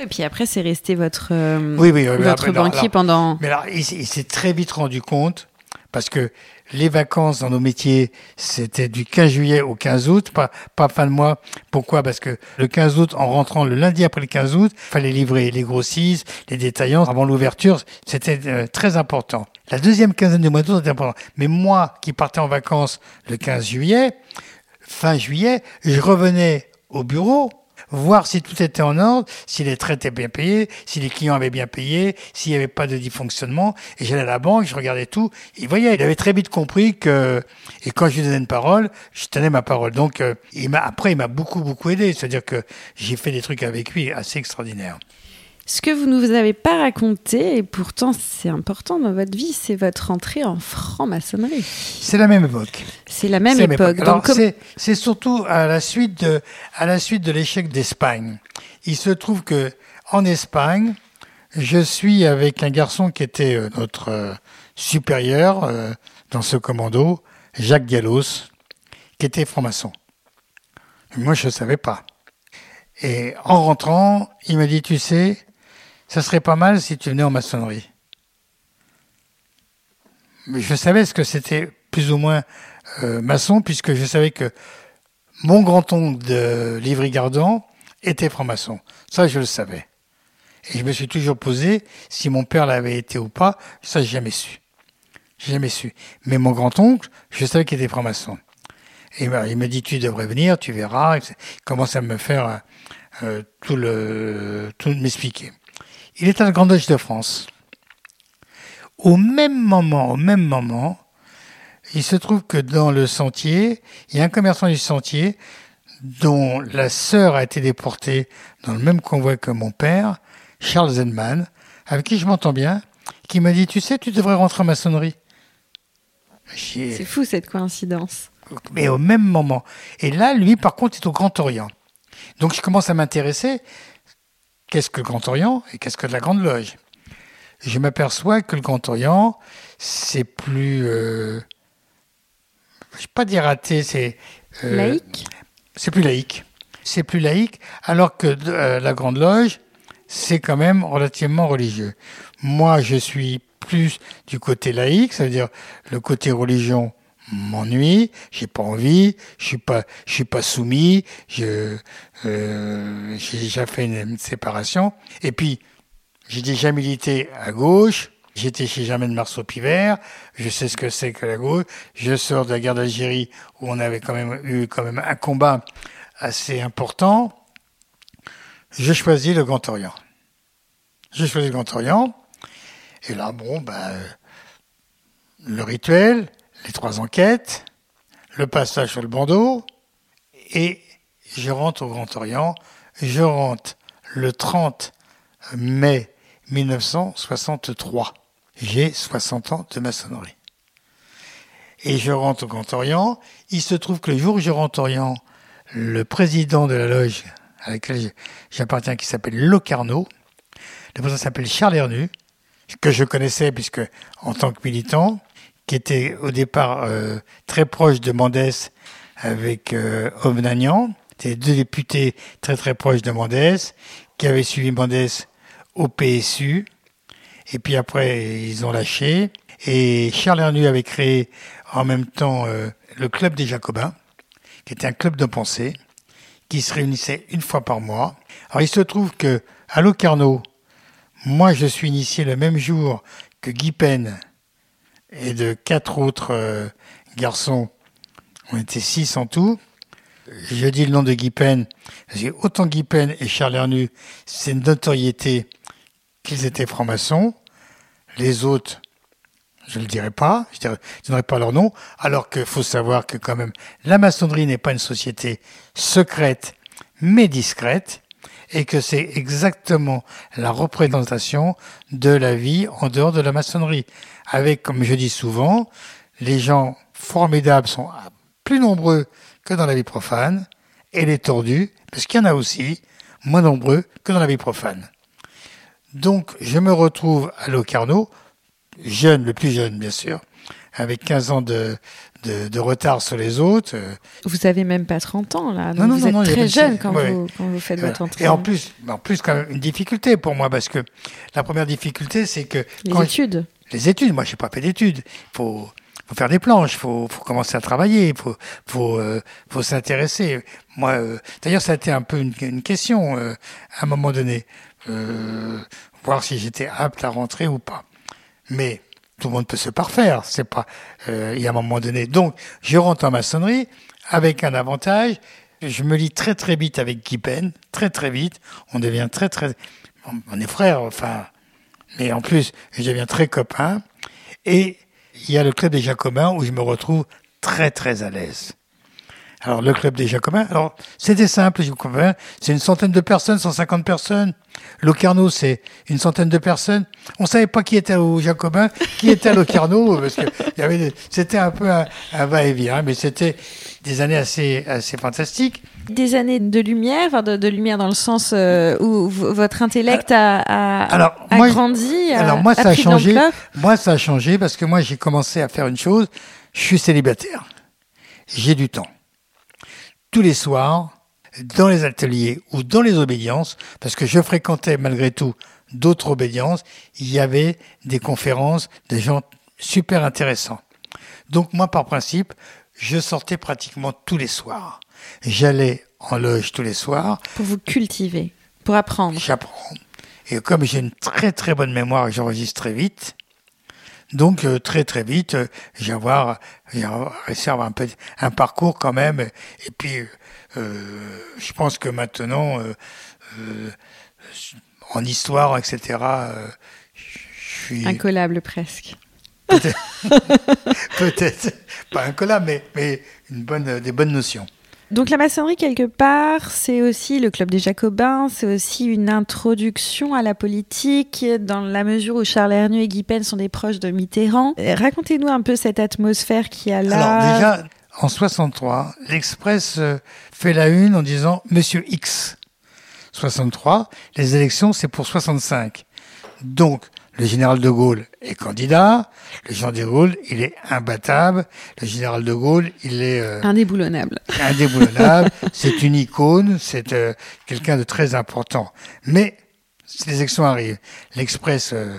Et puis après, c'est resté votre, euh, Oui, oui, oui, votre banquier alors- pendant. Mais il, s'est- il s'est très vite rendu compte, parce que les vacances dans nos métiers, c'était du 15 juillet au 15 août, pas, pas fin de mois. Pourquoi? Parce que le 15 août, en rentrant le lundi après le 15 août, fallait livrer les grossistes, les détaillants avant l'ouverture. C'était euh, très important. La deuxième quinzaine du mois d'août était important. Mais moi, qui partais en vacances le 15 juillet, fin juillet, je revenais au bureau voir si tout était en ordre, si les traits étaient bien payés, si les clients avaient bien payé, s'il n'y avait pas de dysfonctionnement. Et j'allais à la banque, je regardais tout. Il voyait, il avait très vite compris que, et quand je lui donnais une parole, je tenais ma parole. Donc, euh, il m'a, après, il m'a beaucoup, beaucoup aidé. C'est-à-dire que j'ai fait des trucs avec lui assez extraordinaires. Ce que vous ne vous avez pas raconté, et pourtant c'est important dans votre vie, c'est votre entrée en franc-maçonnerie. C'est la même époque. C'est la même époque. Comme- c'est surtout à la suite de, à la suite de l'échec d'Espagne. Il se trouve que en Espagne, je suis avec un garçon qui était euh, notre euh, supérieur euh, dans ce commando, Jacques Gallos, qui était franc-maçon. Moi, je ne savais pas. Et en rentrant, il m'a dit, tu sais, ça serait pas mal si tu venais en maçonnerie. Mais je savais ce que c'était plus ou moins euh, maçon, puisque je savais que mon grand-oncle de Livry-Gardan était franc-maçon. Ça, je le savais. Et je me suis toujours posé si mon père l'avait été ou pas. Ça, j'ai jamais su. Jamais su. Mais mon grand-oncle, je savais qu'il était franc-maçon. Et il me dit, tu devrais venir, tu verras. Il commence à me faire euh, tout le, tout m'expliquer. Il est à la Grande Loge de France. Au même moment, au même moment, il se trouve que dans le sentier, il y a un commerçant du sentier dont la sœur a été déportée dans le même convoi que mon père, Charles Zenman, avec qui je m'entends bien, qui m'a dit, tu sais, tu devrais rentrer en maçonnerie. C'est fou cette coïncidence. mais au même moment. Et là, lui, par contre, est au Grand Orient. Donc, je commence à m'intéresser. Qu'est-ce que le Grand Orient et qu'est-ce que la Grande Loge? Je m'aperçois que le Grand Orient, c'est plus, euh, je vais pas dire athée, c'est euh, Laïque? c'est plus laïque. C'est plus laïque, alors que euh, la Grande Loge, c'est quand même relativement religieux. Moi, je suis plus du côté laïque, ça veut dire le côté religion m'ennuie, j'ai pas envie, je suis pas, je suis pas soumis, je, euh, j'ai déjà fait une, séparation. Et puis, j'ai déjà milité à gauche. J'étais chez Germaine Marceau-Pivert. Je sais ce que c'est que la gauche. Je sors de la guerre d'Algérie où on avait quand même eu quand même un combat assez important. Je choisis le Grand Orient. Je choisis le Grand Orient. Et là, bon, ben, le rituel, les trois enquêtes, le passage sur le bandeau, et je rentre au Grand Orient. Je rentre le 30 mai 1963. J'ai 60 ans de maçonnerie. Et je rentre au Grand Orient. Il se trouve que le jour où je rentre au Orient, le président de la loge à laquelle j'appartiens qui s'appelle Locarno. Le président s'appelle Charles Hernu, que je connaissais puisque en tant que militant, qui était au départ euh, très proche de Mendès avec euh, Omnagnan. C'était deux députés très très proches de Mendès qui avaient suivi Mendès au PSU. Et puis après, ils ont lâché. Et Charles Hernu avait créé en même temps euh, le Club des Jacobins, qui était un club de pensée, qui se réunissait une fois par mois. Alors il se trouve que à Locarno, moi je suis initié le même jour que Guy Pen et de quatre autres euh, garçons. On était six en tout. Je dis le nom de Guy Pen, parce que autant Guy Pen et Charles Hernu, c'est une notoriété qu'ils étaient francs-maçons. Les autres, je ne le dirai pas, je ne donnerai pas leur nom, alors qu'il faut savoir que quand même la maçonnerie n'est pas une société secrète, mais discrète, et que c'est exactement la représentation de la vie en dehors de la maçonnerie. Avec, comme je dis souvent, les gens formidables sont plus nombreux que dans la vie profane, et les tordus, parce qu'il y en a aussi, moins nombreux que dans la vie profane. Donc, je me retrouve à Locarno, jeune, le plus jeune, bien sûr, avec 15 ans de, de, retard sur les autres. Vous avez même pas 30 ans, là. non, non, vous êtes très jeune quand, vous, quand, vous, faites votre entrée. Et en plus, en plus, quand même, une difficulté pour moi, parce que la première difficulté, c'est que... Les études. les études, moi, je n'ai pas fait d'études. Il faut, faut faire des planches, il faut, faut commencer à travailler, il faut, faut, euh, faut s'intéresser. Moi, euh, d'ailleurs, ça a été un peu une, une question euh, à un moment donné, voir si j'étais apte à rentrer ou pas. Mais tout le monde peut se parfaire. C'est pas, euh, il y a un moment donné. Donc, je rentre en maçonnerie avec un avantage. Je me lis très très vite avec Guy très très vite. On devient très très, on est frères, enfin, mais en plus, je deviens très copain. Et il y a le club des Jacobins où je me retrouve très très à l'aise. Alors, le club des Jacobins, alors, c'était simple, je vous convainc. C'est une centaine de personnes, 150 personnes. Locarno, c'est une centaine de personnes. On savait pas qui était au Jacobin, qui était à Locarno, parce que c'était un peu un, va-et-vient, mais c'était des années assez, assez fantastiques. Des années de lumière, de, lumière dans le sens euh, où votre intellect a, a, alors, a grandi. Alors, moi, ça a changé. Moi, ça a changé parce que moi, j'ai commencé à faire une chose. Je suis célibataire. J'ai du temps tous les soirs dans les ateliers ou dans les obédiences, parce que je fréquentais malgré tout d'autres obédiences, il y avait des conférences de gens super intéressants. Donc moi, par principe, je sortais pratiquement tous les soirs. J'allais en loge tous les soirs. Pour vous cultiver, pour apprendre. J'apprends. Et comme j'ai une très très bonne mémoire, j'enregistre très vite. Donc euh, très très vite, euh, j'ai avoir, avoir un, peu, un parcours quand même. Et puis, euh, je pense que maintenant, en histoire, etc., je suis... Incollable presque. Peut-être, pas incollable, mais, mais une bonne, des bonnes notions. Donc la maçonnerie, quelque part, c'est aussi le club des Jacobins, c'est aussi une introduction à la politique, dans la mesure où Charles Hernu et Guy Pen sont des proches de Mitterrand. Euh, racontez-nous un peu cette atmosphère qui a là. Alors déjà, en 63, l'Express euh, fait la une en disant Monsieur X. 63, les élections, c'est pour 65. Donc, le général de Gaulle est candidat, le général de Gaulle, il est imbattable, le général de Gaulle, il est... Euh, indéboulonnable. Indéboulonnable, c'est une icône, c'est euh, quelqu'un de très important. Mais les élections arrivent. L'Express euh,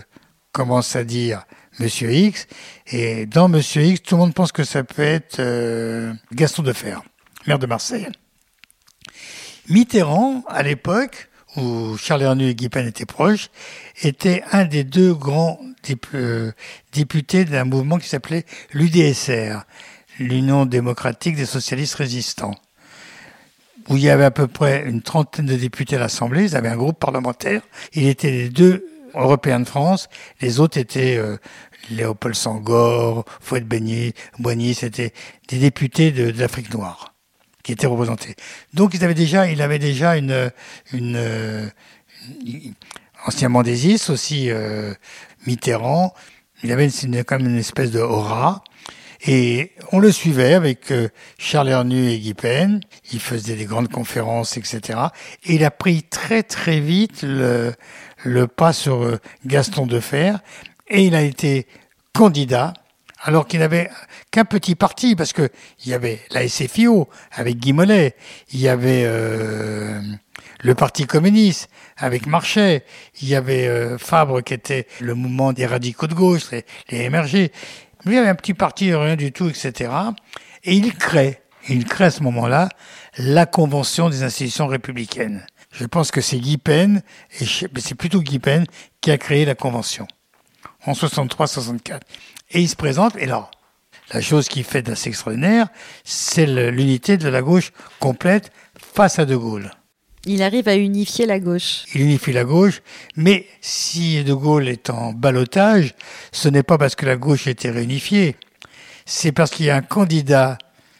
commence à dire Monsieur X, et dans Monsieur X, tout le monde pense que ça peut être Gaston Defer, maire de Marseille. Mitterrand, à l'époque, où Charles Hernu et Guy Pen étaient proches, était un des deux grands euh, députés d'un mouvement qui s'appelait l'UDSR, l'Union démocratique des socialistes résistants, où il y avait à peu près une trentaine de députés à l'Assemblée, ils avaient un groupe parlementaire, il était les deux européens de France, les autres étaient euh, Léopold Sangor, Fouette Beigny, Boigny, c'était des députés de, l'Afrique noire qui étaient représentés. Donc ils avaient déjà, il avait déjà une, une, une ancien mendésiste aussi, euh, Mitterrand. Il avait une, quand même une espèce de aura. Et on le suivait avec euh, Charles Hernu et Guy Pen. Il faisait des grandes conférences, etc. Et il a pris très très vite le, le pas sur euh, Gaston Defer. Et il a été candidat alors qu'il n'avait qu'un petit parti, parce que il y avait la SFIO avec Guy Mollet, il y avait euh, le Parti communiste avec Marchais, il y avait euh, Fabre qui était le mouvement des radicaux de gauche, les, les MRG. Lui il avait un petit parti, rien du tout, etc. Et il crée, il crée à ce moment-là la Convention des institutions républicaines. Je pense que c'est Guy Pen, et c'est plutôt Guy Pen qui a créé la Convention en 63-64. Et il se présente, et là, la chose qui fait d'assez extraordinaire, c'est l'unité de la gauche complète face à De Gaulle. Il arrive à unifier la gauche. Il unifie la gauche, mais si De Gaulle est en balotage, ce n'est pas parce que la gauche était réunifiée, c'est parce qu'il y a un candidat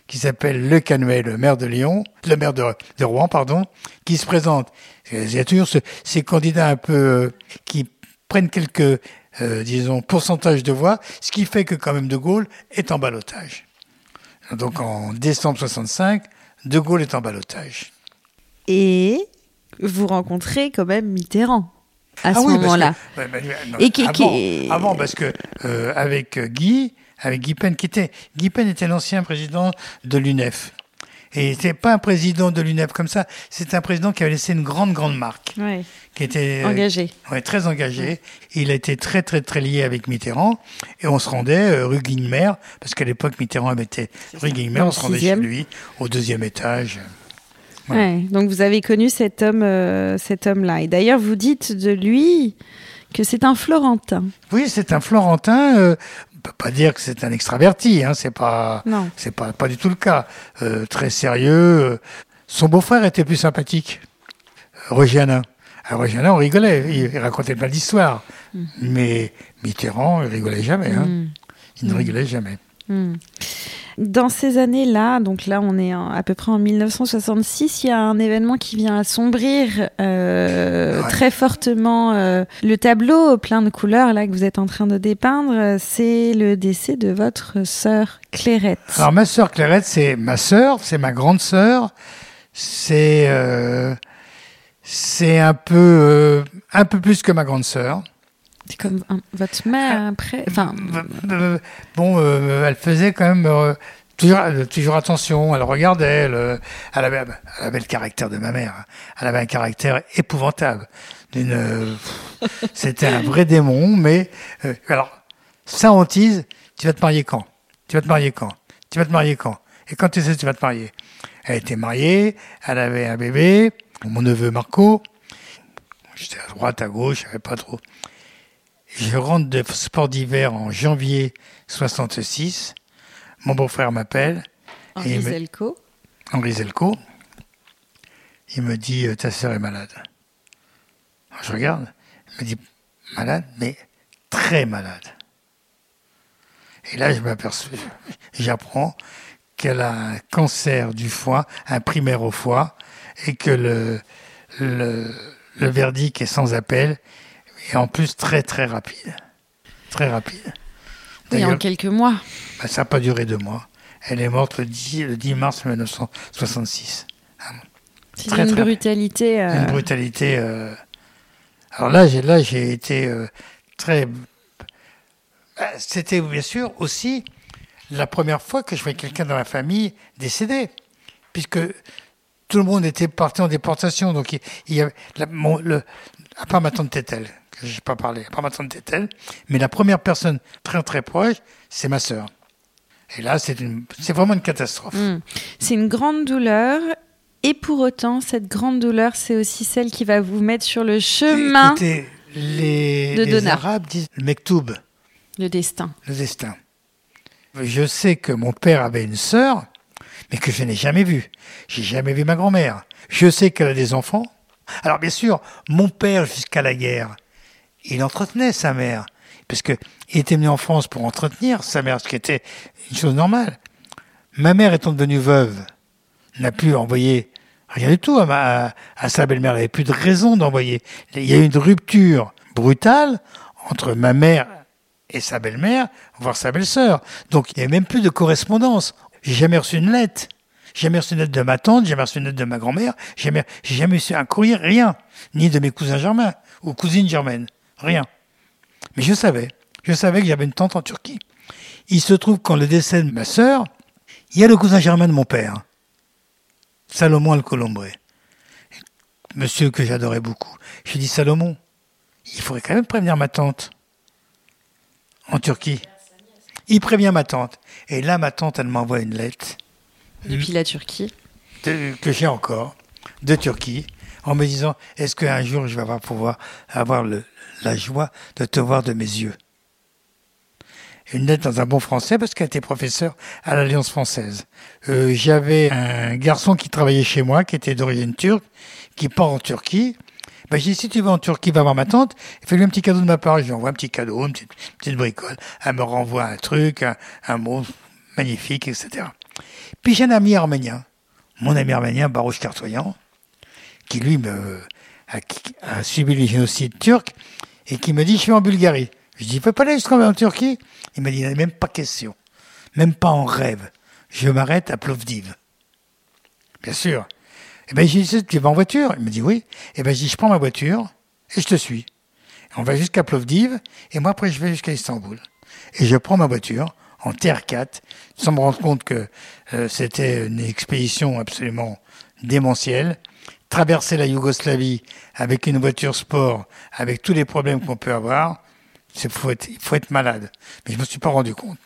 qui s'appelle Le Canuet, le maire de Lyon, le maire de, de Rouen, pardon, qui se présente. Il y a toujours ces candidats un peu euh, qui prennent quelques euh, disons, pourcentage de voix, ce qui fait que quand même De Gaulle est en balotage. Donc en décembre 65, De Gaulle est en balotage. Et vous rencontrez quand même Mitterrand à ah ce moment-là. Et qui, avant, avant, parce que euh, avec Guy, avec Guy Pen, qui était Guy Pen était l'ancien président de l'UNEF. Et c'était pas un président de l'UNEF comme ça, c'est un président qui avait laissé une grande, grande marque. Qui était euh, engagé. ouais, très engagé. Il a été très, très, très lié avec Mitterrand. Et on se rendait euh, rue Guilmer, parce qu'à l'époque, Mitterrand habitait rue Guilmer, on se rendait chez lui, au deuxième étage. Ouais. donc vous avez connu cet homme, euh, cet homme-là. Et d'ailleurs, vous dites de lui que c'est un Florentin. Oui, c'est un Florentin peut pas dire que c'est un extraverti, hein, c'est pas, c'est pas, pas du tout le cas. Euh, très sérieux. Son beau-frère était plus sympathique, Roger Hanin. À Roger on rigolait, il, racontait plein d'histoires. Mm. Mais Mitterrand, il rigolait jamais. Hein. Mm. Il ne mm. rigolait jamais. Dans ces années-là, donc là on est à peu près en 1966, il y a un événement qui vient assombrir euh, très fortement euh, le tableau plein de couleurs là que vous êtes en train de dépeindre. C'est le décès de votre sœur Clairette. Alors ma sœur Clairette, c'est ma sœur, c'est ma grande sœur, c'est euh, c'est un peu un peu plus que ma grande sœur. C'est comme votre mère ah. après. Enfin, bon, elle faisait quand même toujours, toujours attention. Elle regardait. Elle, elle, avait, elle avait le caractère de ma mère. Elle avait un caractère épouvantable. C'était un vrai démon. Mais euh, alors, ça hantise. Tu vas te marier quand? Tu vas te marier quand? Tu vas te marier quand? Et quand tu sais, tu vas te marier? Elle était mariée. Elle avait un bébé. Mon neveu Marco. J'étais à droite, à gauche. Je savais pas trop. Je rentre de sport d'hiver en janvier 66. Mon beau-frère m'appelle. Henri Zelko. Henri Zelko. Il me dit euh, Ta sœur est malade. je regarde. Il me dit Malade, mais très malade. Et là, je m'aperçois, j'apprends qu'elle a un cancer du foie, un primaire au foie, et que le, le, le verdict est sans appel et en plus très très rapide. Très rapide. Et en quelques mois. Bah, ça n'a pas duré deux mois. Elle est morte le 10, le 10 mars 1966. Ah C'est une, brutalité. Euh... Une brutalité. Euh... Alors là, j'ai là j'ai été euh, très. Bah, c'était bien sûr aussi la première fois que je voyais quelqu'un dans la famille décédé, puisque tout le monde était parti en déportation. Donc il, y avait le, à part ma tante Tétel, que je n'ai pas parlé, part ma tante Tétel, mais la première personne très très proche, c'est ma sœur. Et là, c'est vraiment une catastrophe. Hmm. C'est une grande douleur. Et pour autant, cette grande douleur, c'est aussi celle qui va vous mettre sur le chemin Écoutez, les, de les Arabes disent le mektoub. Le destin. Le destin. Je sais que mon père avait une sœur, mais que je n'ai jamais vue. J'ai jamais vu ma grand-mère. Je sais qu'elle a des enfants. Alors bien sûr, mon père, jusqu'à la guerre, il entretenait sa mère, parce qu'il était venu en France pour entretenir sa mère, ce qui était une chose normale. Ma mère étant devenue veuve, n'a plus envoyé rien du tout à, à sa belle-mère. Elle n'avait plus de raison d'envoyer. Il y a eu une rupture brutale entre ma mère et sa belle-mère voir sa belle-sœur. Donc il n'y avait même plus de correspondance. J'ai jamais reçu une lettre. J'ai jamais reçu une lettre de ma tante, j'ai jamais reçu une lettre de ma grand-mère, j'ai jamais, j'ai jamais reçu un courrier, rien. Ni de mes cousins germains ou cousines germaines. Rien. Mais je savais. Je savais que j'avais une tante en Turquie. Il se trouve quand le décès de ma sœur, il y a le cousin germain de mon père, Salomon Al-Colombré. Monsieur que j'adorais beaucoup. Je lui dis Salomon, il faudrait quand même prévenir ma tante en Turquie. Il prévient ma tante. Et là, ma tante, elle m'envoie une lettre. Depuis la Turquie. que j'ai encore, de Turquie, en me disant, est-ce qu'un jour je vais pouvoir avoir le, la joie de te voir de mes yeux une lettre dans un bon français parce qu'elle était professeur à l'Alliance française. Euh, J'avais un garçon qui travaillait chez moi, qui était d'origine turque, qui part en Turquie. Ben, j'ai dit, si tu vas en Turquie, va voir ma tante, fais-lui un petit cadeau de ma part. Je lui envoie un petit cadeau, une petite, bricole. Elle me renvoie un truc, un, mot magnifique, etc. Puis j'ai un ami arménien, mon ami arménien, Barouche Kartoyan, qui lui me, a, a subi le génocide turc et qui me dit, je suis en Bulgarie. Je dis, peux pas aller jusqu'en en Turquie? Il m'a dit, même pas question. Même pas en rêve. Je m'arrête à Plovdiv. Bien sûr. Eh ben, j'ai dit, tu vas en voiture? Il me dit, oui. Eh ben, je dis, je prends ma voiture et je te suis. On va jusqu'à Plovdiv et moi, après, je vais jusqu'à Istanbul. Et je prends ma voiture en TR4 sans me rendre compte que euh, c'était une expédition absolument démentielle. Traverser la Yougoslavie avec une voiture sport, avec tous les problèmes qu'on peut avoir, il faut être, il faut être malade. Mais je me suis pas rendu compte.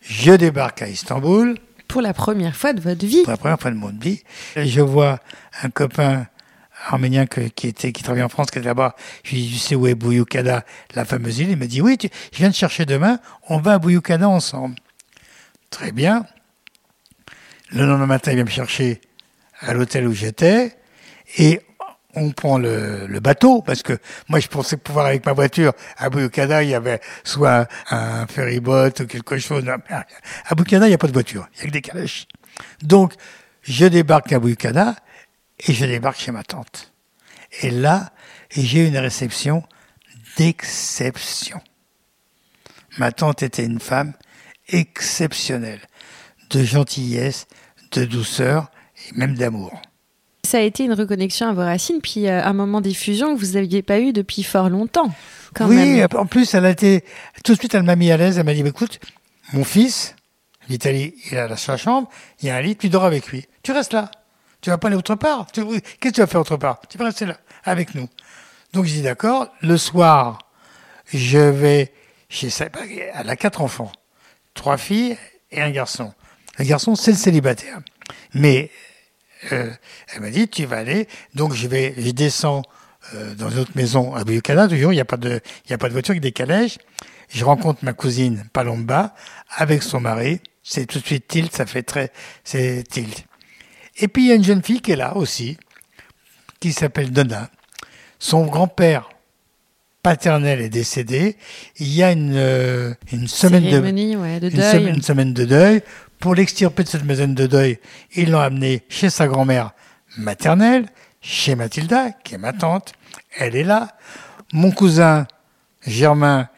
Je débarque à Istanbul. Pour la première fois de votre vie. Pour la première fois de mon vie. Je vois un copain arménien qui était, qui travaillait en France, qui était là-bas. Je lui dis, tu sais où est Bouyoukada, la fameuse île? Il me dit, oui, je viens de chercher demain, on va à Bouyoukada ensemble. Très bien. Le lendemain matin, il vient me chercher à l'hôtel où j'étais, et on prend le, le, bateau, parce que moi je pensais pouvoir avec ma voiture, à Bouyukada, il y avait soit un, ferry boat ou quelque chose. À Bouyukada, il n'y a pas de voiture, il y a que des calèches. Donc, je débarque à Bouyukada et je débarque chez ma tante. Et là, j'ai une réception d'exception. Ma tante était une femme exceptionnelle, de gentillesse, de douceur et même d'amour. Ça a été une reconnexion à vos racines, puis euh, un moment d'effusion que vous n'aviez pas eu depuis fort longtemps. Quand oui, en plus, elle a été tout de suite, elle m'a mis à l'aise. Elle m'a dit "Écoute, mon fils, l'Italie, il a sa chambre, il y a un lit, tu dors avec lui. Tu restes là. Tu vas pas aller autre part. Qu'est-ce que tu vas faire autre part? Tu vas rester là avec nous." Donc je dis d'accord. Le soir, je vais chez sa... Elle a quatre enfants, trois filles et un garçon. Le garçon, c'est le célibataire. Mais euh, elle m'a dit, tu vas aller. Donc je vais, je descends euh, dans une autre maison à Buyukana, toujours, il n'y a pas de, a pas de voiture, avec des calèches. Je rencontre ma cousine Palomba avec son mari. C'est tout de suite tilt, ça fait très, c'est tilt. Et puis il y a une jeune fille qui est là aussi, qui s'appelle Donna. Son grand-père paternel est décédé. Il y a une, euh, une semaine de, ouais, de une, semaine, une, semaine, de deuil pour l'extirper de cette maison de deuil, ils l'ont amené chez sa grand-mère maternelle, chez Mathilda, qui est ma tante. Elle est là. Mon cousin Germain,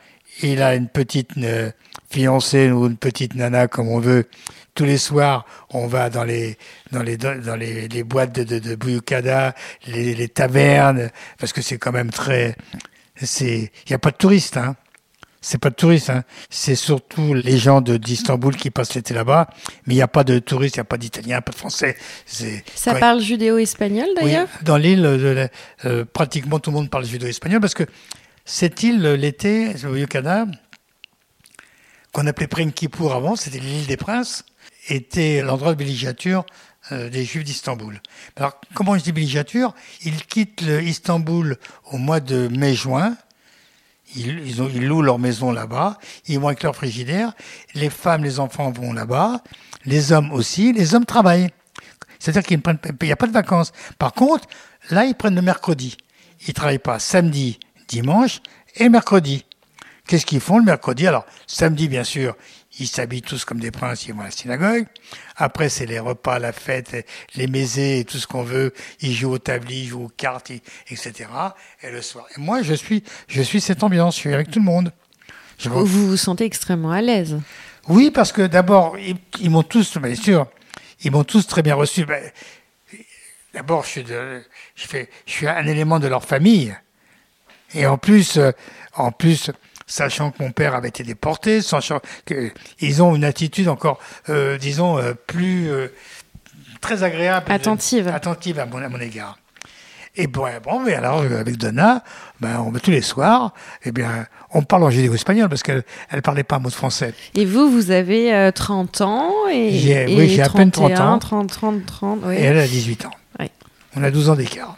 il a une petite euh, fiancée ou une petite nana, comme on veut. Tous les soirs, on va dans les dans les dans les, boîtes de, de, les, les tavernes, parce que c'est quand même très, il y a pas de touristes, hein c'est pas de touristes, hein. c'est surtout les gens d'Istanbul qui passent l'été là-bas, mais il n'y a pas de touristes, il n'y a pas d'Italiens, pas de Français. Ça parle judéo-espagnol d'ailleurs? oui, Dans l'île, euh, euh, pratiquement tout le monde parle judéo-espagnol parce que cette île, l'été, au Yukana, qu'on appelait Prenkipour avant, c'était l'île des Princes, était l'endroit de villégiature euh, des Juifs d'Istanbul. Alors, comment je dis villégiature? Ils quittent Istanbul au mois de mai-juin, ils, louent leur maison là-bas, ils vont avec leur frigidaire, les femmes, les enfants vont là-bas, les hommes aussi, les hommes travaillent. C'est-à-dire qu'il n'y a pas de vacances. Par contre, là, ils prennent le mercredi. Ils travaillent pas samedi, dimanche et mercredi. Qu'est-ce qu'ils font le mercredi? Alors, samedi, bien sûr, ils s'habillent tous comme des princes, ils vont à la synagogue. Après, c'est les repas, la fête, les mésés et tout ce qu'on veut. Ils jouent au tablier, ils jouent aux cartes, etc. Et le soir. Et moi, je suis, je suis cette ambiance. Je suis avec tout le monde. Je- Vous vous vous sentez extrêmement à l'aise. Oui, parce que d'abord, ils, ils m'ont tous, bien sûr, ils m'ont tous très bien reçu. Ben, d'abord, je suis, de- je, fais, je suis un élément de leur famille. Et en plus, euh, en plus, sachant que mon père avait été déporté, sachant qu'ils ont une attitude encore, euh, disons, euh, plus euh, très agréable, Attentive. attentive à mon, à mon égard. Et bon, bon, mais alors euh, avec Donna, ben, on, tous les soirs, eh bien, on parle en judéo-espagnol parce qu'elle elle parlait pas un mot de français. Et vous, vous avez euh, 30 ans et, et oui, j'ai à peine 30 31, ans. 30, 30, 30. oui. Et elle a 18 ans. Ouais. On a 12 ans d'écart.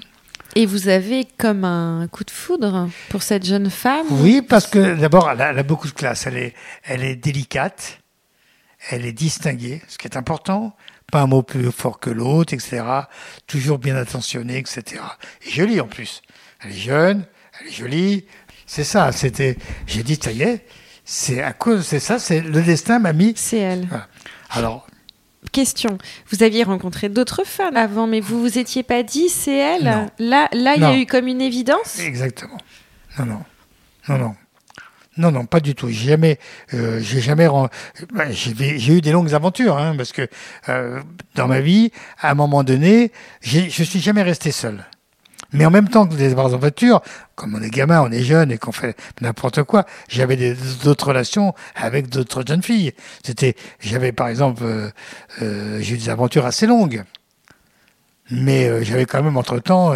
Et vous avez comme un coup de foudre pour cette jeune femme. Oui, parce que d'abord, elle, a- elle a beaucoup de classe. Elle est, elle est délicate, elle est distinguée, ce qui est important. Pas un mot plus fort que l'autre, etc. Toujours bien attentionnée, etc. Et jolie en plus. Elle est jeune, elle est jolie. C'est ça, c'était. J'ai dit, ça y est, c'est à cause, c'est ça, c'est le destin m'a mis. C'est elle. Voilà. Alors, Question. Vous aviez rencontré d'autres femmes avant, mais vous vous étiez pas dit c'est elle. Non. Là, là, il y a eu comme une évidence. Exactement. Non, non. Non, non. Non, non, pas du tout. J'ai jamais, euh, j'ai jamais, eu des longues aventures, hein, parce que euh, dans ma vie, à un moment donné, je suis jamais resté seul. Mais en même temps que des aventures, comme on est gamin, on est jeune et qu'on fait n'importe quoi, j'avais d'autres relations avec d'autres jeunes filles. C'était, j'avais par exemple, euh, euh, j'ai eu des aventures assez longues, mais euh, j'avais quand même entre temps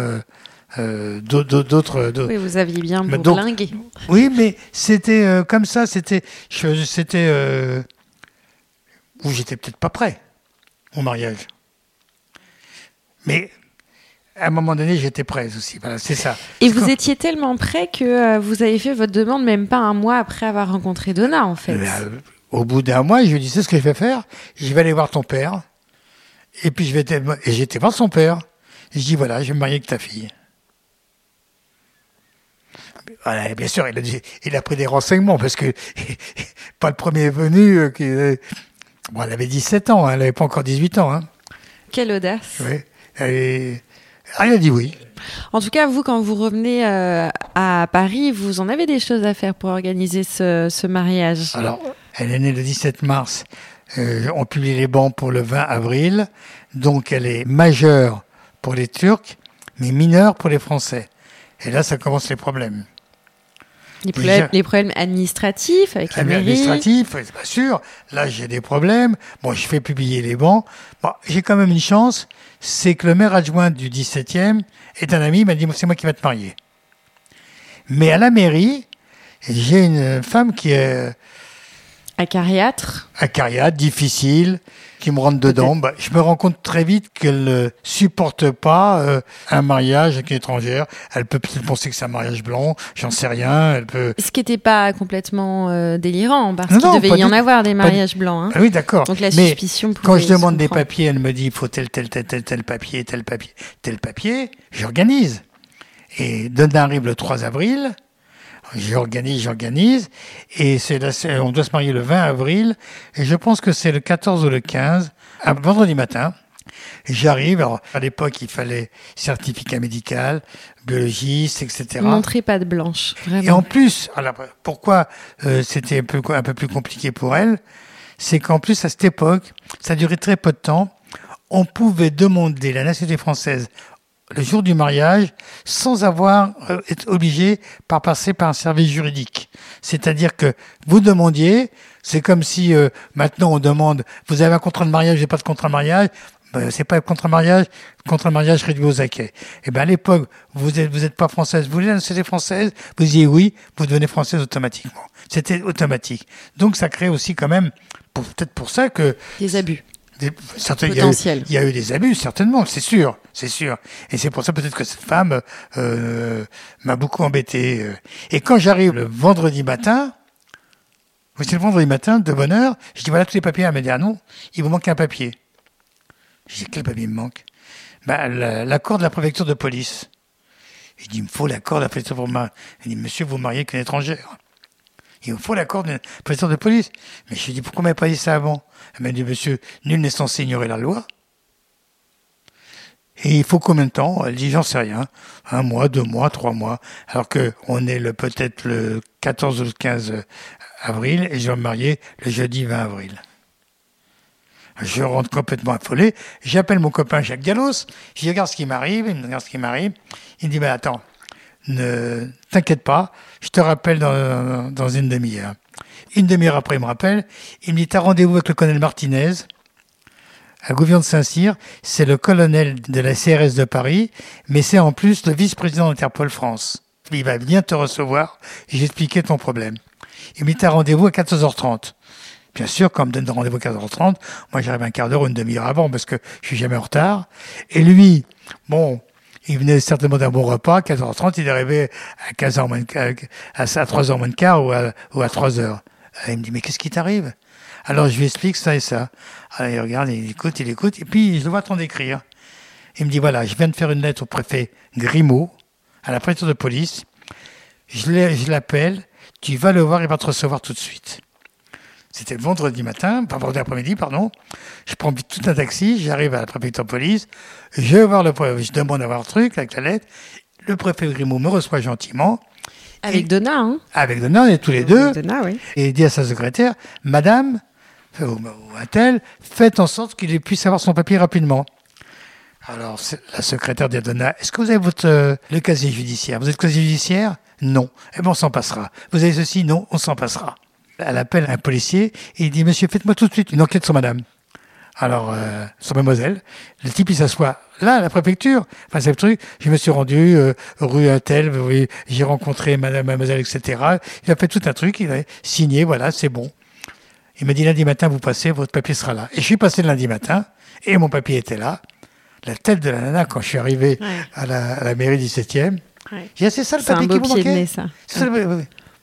d'autres, Oui, vous aviez bien bourlingué. oui, mais c'était comme ça, c'était. C'était. Où j'étais peut-être pas prêt au mariage. Mais à un moment donné, j'étais prêt aussi. Voilà, c'est ça. Et vous étiez tellement prêt que euh, vous avez fait votre demande même pas un mois après avoir rencontré Donna, en fait. Euh, au bout d'un mois, je lui dis c'est ce que je vais faire. Je vais aller voir ton père. Et puis je vais. Et j'étais voir son père. Et je dis voilà, je vais me marier avec ta fille. Voilà, et bien sûr, il a, dit- il a pris des renseignements parce que pas le premier venu. euh, qui, euh, bon, elle avait 17 ans, hein, elle n'avait pas encore 18 ans. Hein, Quelle audace. ouais. Et, ah, il a dit oui. En tout cas, vous, quand vous revenez euh, à Paris, vous en avez des choses à faire pour organiser ce, ce mariage. Alors, elle est née le 17 mars. Euh, on publie les bancs pour le 20 avril. Donc, elle est majeure pour les Turcs, mais mineure pour les Français. Et là, ça commence les problèmes. Les, problèmes, les problèmes administratifs avec la mairie. Administratifs, c'est pas sûr. Là, j'ai des problèmes. Bon, je fais publier les bancs. Bon, j'ai quand même une chance, c'est que le maire adjoint du 17e est un ami, il m'a dit, c'est moi qui vais te marier. Mais à la mairie, j'ai une femme qui est Acariâtre. acariâtre, difficile, qui me rentre dedans. Bah, je me rends compte très vite qu'elle ne supporte pas euh, un mariage avec une étrangère. Elle peut peut-être penser que c'est un mariage blanc, j'en sais rien. Elle peut. Ce qui n'était pas complètement euh, délirant, parce qu'il devait y en avoir des mariages blancs. hein. Ah oui, d'accord. Donc la Mais suspicion quand je demande des papiers, elle me dit il faut tel, tel, tel, tel, tel papier, tel papier, tel papier. J'organise. Et Donna arrive le 3 avril. J'organise, j'organise. Et c'est on doit se marier le 20 avril. Et je pense que c'est le 14 ou le 15, un vendredi matin. J'arrive. Alors, à l'époque, il fallait certificat médical, biologiste, etc. Montrez pas de blanche, Et en plus, alors, pourquoi euh, c'était un peu, un peu plus compliqué pour elle? C'est qu'en plus, à cette époque, ça durait très peu de temps, on pouvait demander la nationalité française le jour du mariage sans avoir euh, être obligé par passer par un service juridique. C'est-à-dire que vous demandiez, c'est comme si euh, maintenant on demande, vous avez un contrat de mariage, j'ai pas de contrat de mariage, ben, c'est pas un contrat de mariage, contrat de mariage réduit aux acquets. Et ben à l'époque, vous êtes vous êtes pas française, vous voulez la nationalité française, vous disiez oui, vous devenez française automatiquement. C'était automatique. Donc ça crée aussi quand même, peut-être pour ça que Des abus. Des- il y a eu- Potentiel. Il y, a eu des abus, certainement, c'est sûr, c'est sûr. Et c'est pour ça peut-être que cette femme euh, m'a beaucoup embêté. Et quand j'arrive le vendredi matin, c'est le vendredi matin, de bonne heure, je dis voilà tous les papiers. Elle me dit ah non, il vous manque un papier. Je dis quel papier me manque? La- L'accord de la préfecture de police. Je dis il me faut l'accord de la préfecture pour ma. Elle dit monsieur, vous mariez qu'une étrangère. Il me faut l'accord de la préfecture de police. Mais je lui dis pourquoi m'avait pas dit ça avant? Elle m'a dit monsieur, nul n'est censé ignorer la loi. Et il faut combien de temps? Elle dit j'en sais rien. Un mois, deux mois, trois mois. Alors que on est le peut-être le 14 ou le 15 avril et je vais me marier le jeudi 20 avril. Je rentre complètement affolé. J'appelle mon copain Jacques Gallos. Je regarde ce qui m'arrive. Il me regarde ce qui m'arrive. Il dit, bah, attends, ne t'inquiète pas. Je te rappelle dans une demi-heure. Une demi-heure après, il me rappelle. Il me dit, t'as rendez-vous avec le colonel Martinez à Gouvion de Saint-Cyr. C'est le colonel de la CRS de Paris, mais c'est en plus le vice-président d'Interpol France. Il va bien te recevoir et j'expliquais ton problème. Il me dit, t'as rendez-vous à 14h30. Bien sûr, quand on me donne rendez-vous à 15h30, moi j'arrive un quart d'heure ou une demi-heure avant parce que je suis jamais en retard. Et lui, bon, il venait certainement d'un bon repas, à 15h30, il est arrivé à 15h moins à 3h moins de quart ou à, ou à 3h. Il me dit, mais qu'est-ce qui t'arrive? Alors je lui explique ça et ça. Alors il regarde, il écoute, il écoute, et puis je le vois t'en décrire. Il me dit, voilà, je viens de faire une lettre au préfet Grimaud, à la préfecture de police. Je l'appelle, tu vas le voir, il va te recevoir tout de suite. C'était le vendredi matin, pas vendredi après-midi, pardon. Je prends tout un taxi, j'arrive à la préfecture de police, je vais voir le je demande d'avoir le truc avec la lettre. Le préfet Grimaud me reçoit gentiment. Avec Donna, hein Avec Donna, on est tous les deux. Donna, oui. Et il dit à sa secrétaire, Madame, ou un tel, faites en sorte qu'il puisse avoir son papier rapidement. Alors, la secrétaire dit à Donna, est-ce que vous avez votre, euh, le casier judiciaire? Vous êtes casier judiciaire? Non. Eh bien, on s'en passera. Vous avez ceci? Non, on s'en passera elle appelle un policier et il dit Monsieur, faites-moi tout de suite une enquête sur madame. Alors, euh, sur mademoiselle, le type il s'assoit là, à la préfecture. Enfin, c'est le truc. Je me suis rendu euh, rue Intel, j'ai rencontré madame, mademoiselle, etc. Il a fait tout un truc, il a signé, voilà, c'est bon. Il m'a dit lundi matin, vous passez, votre papier sera là. Et je suis passé le lundi matin et mon papier était là. La tête de la nana quand je suis arrivé à, la, mairie 17e. Ouais. J'ai c'est ça le papier qui vous manquait. ça.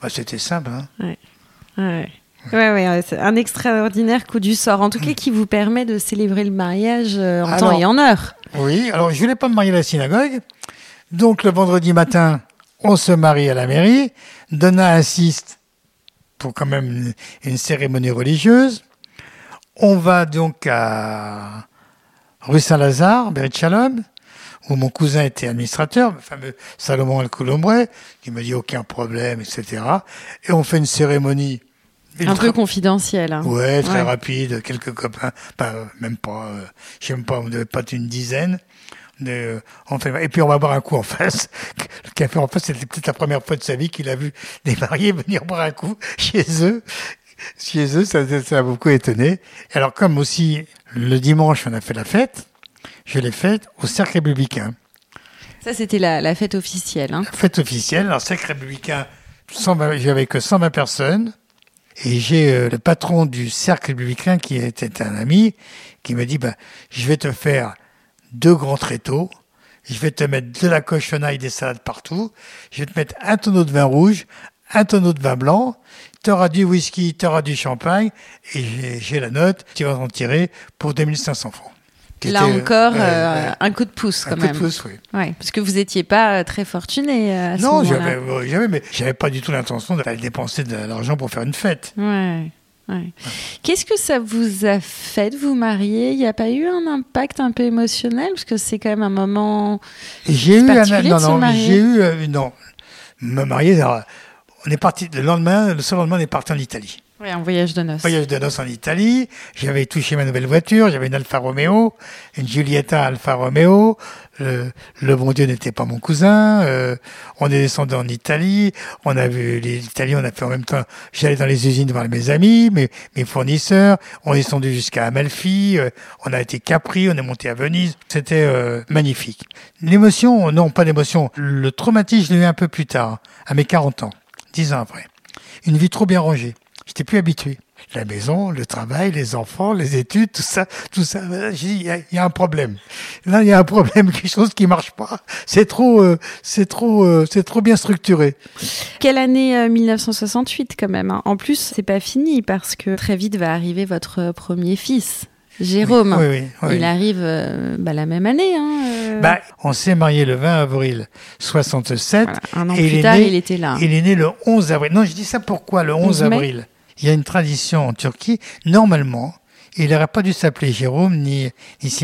Bah, c'était simple. Hein. Ouais. Ouais, c'est un extraordinaire coup du sort, en tout cas qui vous permet de célébrer le mariage euh, en temps et en heure. Oui, alors je voulais pas me marier à la synagogue, donc le vendredi matin, on se marie à la mairie. Donna insiste pour quand même une, cérémonie religieuse. On va donc à rue Saint-Lazare, Berit Shalom, où mon cousin était administrateur, le fameux Salomon al qui me dit aucun problème, etc. Et on fait une cérémonie un peu confidentiel. Hein. Ouais, très rapide, quelques copains, pas, même pas, euh, je sais pas, on devait pas être une dizaine. De, euh, on fait, et puis on va boire un coup en face. Le café en face, c'était peut-être la première fois de sa vie qu'il a vu des mariés venir boire un coup chez eux. Chez eux, ça, ça a beaucoup étonné. alors comme aussi le dimanche, on a fait la fête, je l'ai faite au Cercle républicain. Ça, c'était la, la, fête officielle. Hein. La fête officielle, alors Cercle républicain, j'avais que 120 personnes. Et j'ai euh, le patron du cercle républicain qui était un ami, qui me dit, bah, je vais te faire deux grands tréteaux, je vais te mettre de la cochonaille, des salades partout, je vais te mettre un tonneau de vin rouge, un tonneau de vin blanc, tu auras du whisky, tu auras du champagne, et j'ai la note, tu vas en tirer pour 2500 francs. Là encore, euh, un coup de pouce quand même. Un coup de pouce, oui. Ouais, parce que vous n'étiez pas euh, très fortuné euh, à ce Non, j'avais, j'avais, mais j'avais pas du tout l'intention de dépenser de l'argent pour faire une fête. Ouais. Ouais. Qu'est-ce que ça vous a fait de vous marier? Il n'y a pas eu un impact un peu émotionnel? Parce que c'est quand même un moment j'ai eu un, non non j'ai eu non me marier on est parti le lendemain le seul lendemain on est parti en Italie oui, un voyage de noces. Voyage de noces en Italie. J'avais touché ma nouvelle voiture. J'avais une Alfa Romeo, une Giulietta Alfa Romeo. Le, le bon Dieu n'était pas mon cousin. Euh, on est descendu en Italie. On a vu l'Italie. On a fait en même temps. J'allais dans les usines voir mes amis, mes, fournisseurs. On est descendu jusqu'à Amalfi. Euh, on a été Capri. On est monté à Venise. C'était euh, magnifique. L'émotion, non, pas d'émotion. Le traumatisme, je l'ai eu un peu plus tard, à mes 40 ans, 10 ans après. Une vie trop bien rangée. J'étais plus habitué. La maison, le travail, les enfants, les études, tout ça, tout ça. il y, a un problème. Là, il y a un problème, quelque chose qui marche pas. C'est trop, euh, c'est trop, euh, c'est trop bien structuré. Quelle année 1968 euh, quand même. Hein? En plus, c'est pas fini parce que très vite va arriver votre premier fils. Jérôme, oui, oui, il arrive bah, la même année. Hein, bah, on s'est marié le 20 avril 67. un an plus tard, il était là. Il est né le 11 avril. Non, je dis ça pourquoi le 11, avril? Il y a une tradition en Turquie, normalement, il n'aurait pas dû s'appeler Jérôme ni, ni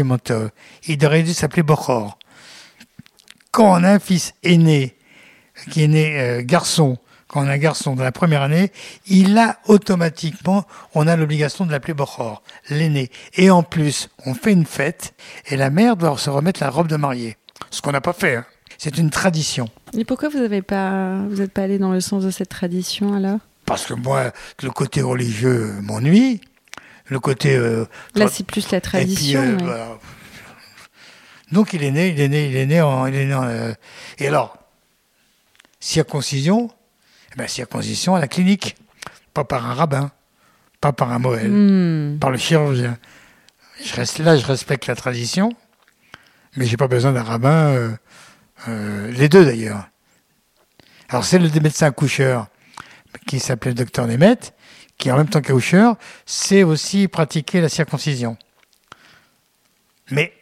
Il aurait dû s'appeler Bokhor. Quand on a un fils aîné, qui est né euh, garçon, quand on a un garçon de la première année, il a automatiquement, on a l'obligation de l'appeler Bochor, l'aîné. Et en plus, on fait une fête et la mère doit se remettre la robe de mariée. Ce qu'on n'a pas fait. Hein. C'est une tradition. Et pourquoi vous n'êtes pas, pas allé dans le sens de cette tradition alors? Parce que moi, le côté religieux m'ennuie. Le côté. euh, Là, c'est plus la puis, tradition. euh, mais- voilà. Donc il est né, il est né, il est né en, il est né en, euh, et alors circoncision, eh ben, circoncision à la clinique, pas par un rabbin, pas par un moël, Hmm. par le chirurgien. Je reste là, je respecte la tradition, mais j'ai pas besoin d'un rabbin, les deux d'ailleurs. Alors c'est le médecin accoucheur qui s'appelait le docteur Nemeth, qui en même temps qu'accoucheur, sait aussi pratiquer la circoncision. Mais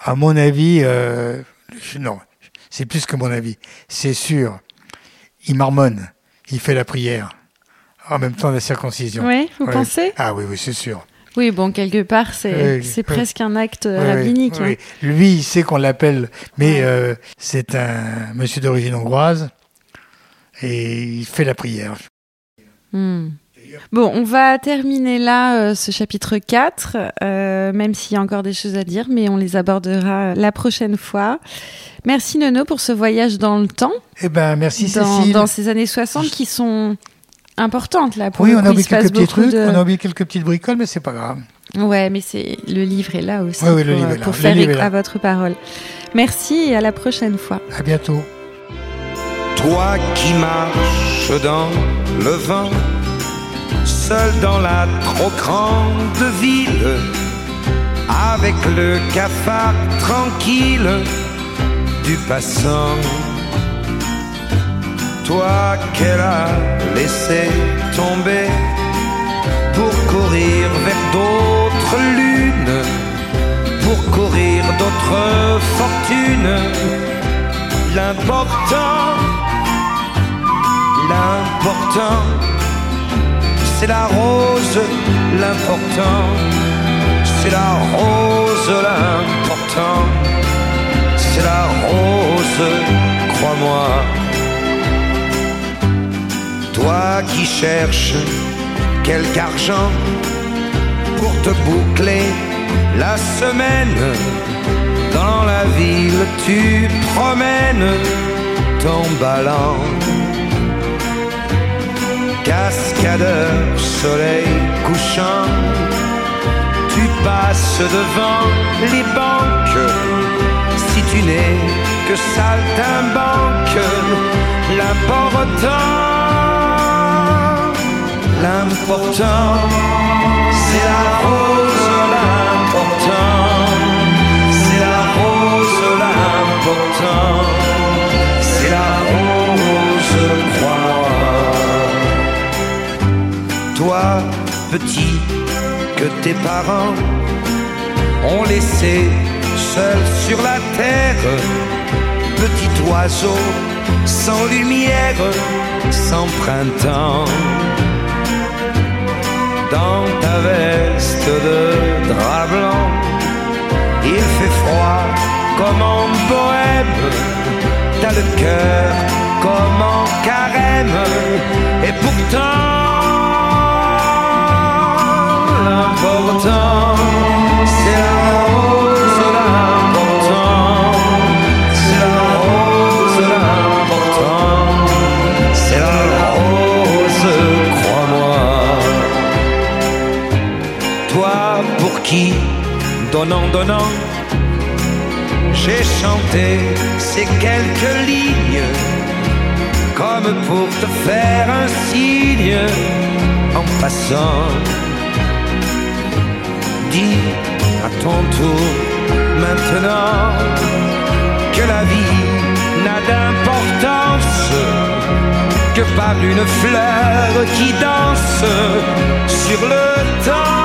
à mon avis, euh, non, c'est plus que mon avis, c'est sûr. Il marmonne, il fait la prière en même temps la circoncision. Oui, vous Ouais. pensez? Ah oui, oui, c'est sûr. Oui, bon, quelque part, c'est Oui, presque un acte Oui, oui, rabbinique. hein. Lui, il sait qu'on l'appelle, mais euh, c'est un monsieur d'origine hongroise et il fait la prière. Hmm. Bon, on va terminer là euh, ce chapitre 4, euh, même s'il y a encore des choses à dire, mais on les abordera la prochaine fois. Merci Nono pour ce voyage dans le temps, Eh ben, merci dans, Cécile. dans ces années 60 qui sont importantes là. Pour oui, le on a oublié quelques petits trucs, de- on a oublié quelques petites bricoles, mais c'est pas grave. Ouais, mais c'est le livre est là aussi Oui, oui, le pour, livre euh, est là. pour Le faire livre est là. à votre parole. Merci et à la prochaine fois. À bientôt. Toi qui marches dans le vent, seul dans la trop grande ville, avec le cafard tranquille du passant. Toi qu'elle a laissé tomber pour courir vers d'autres lunes, pour courir d'autres fortunes. L'important, l'important, c'est la rose, l'important, c'est la rose, l'important, c'est la rose, crois-moi. Toi qui cherches quelque argent pour te boucler la semaine, dans la ville tu promènes ton ballon. Cascadeur, soleil couchant, tu passes devant les banques. Si tu n'es que saltimbanque, l'important, l'important, c'est la rose, l'important, c'est la rose, l'important, c'est la rose, Toi, petit, que tes parents ont laissé seul sur la terre, petit oiseau sans lumière, sans printemps. Dans ta veste de drap blanc, il fait froid comme en bohème, t'as le cœur comme en carême, et pourtant, donnant, donnant, j'ai chanté ces quelques lignes comme pour te faire un signe en passant. Dis à ton tour maintenant que la vie n'a d'importance que par une fleur qui danse sur le temps.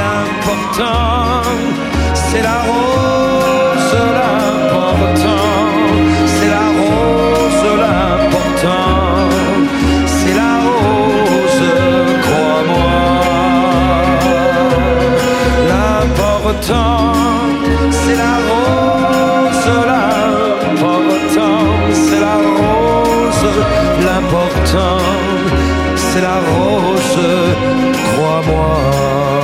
L'important, c'est la rose, l'important, c'est la rose, l'important, c'est la rose, la pauvre c'est la rose, l'important, c'est la rose, crois-moi.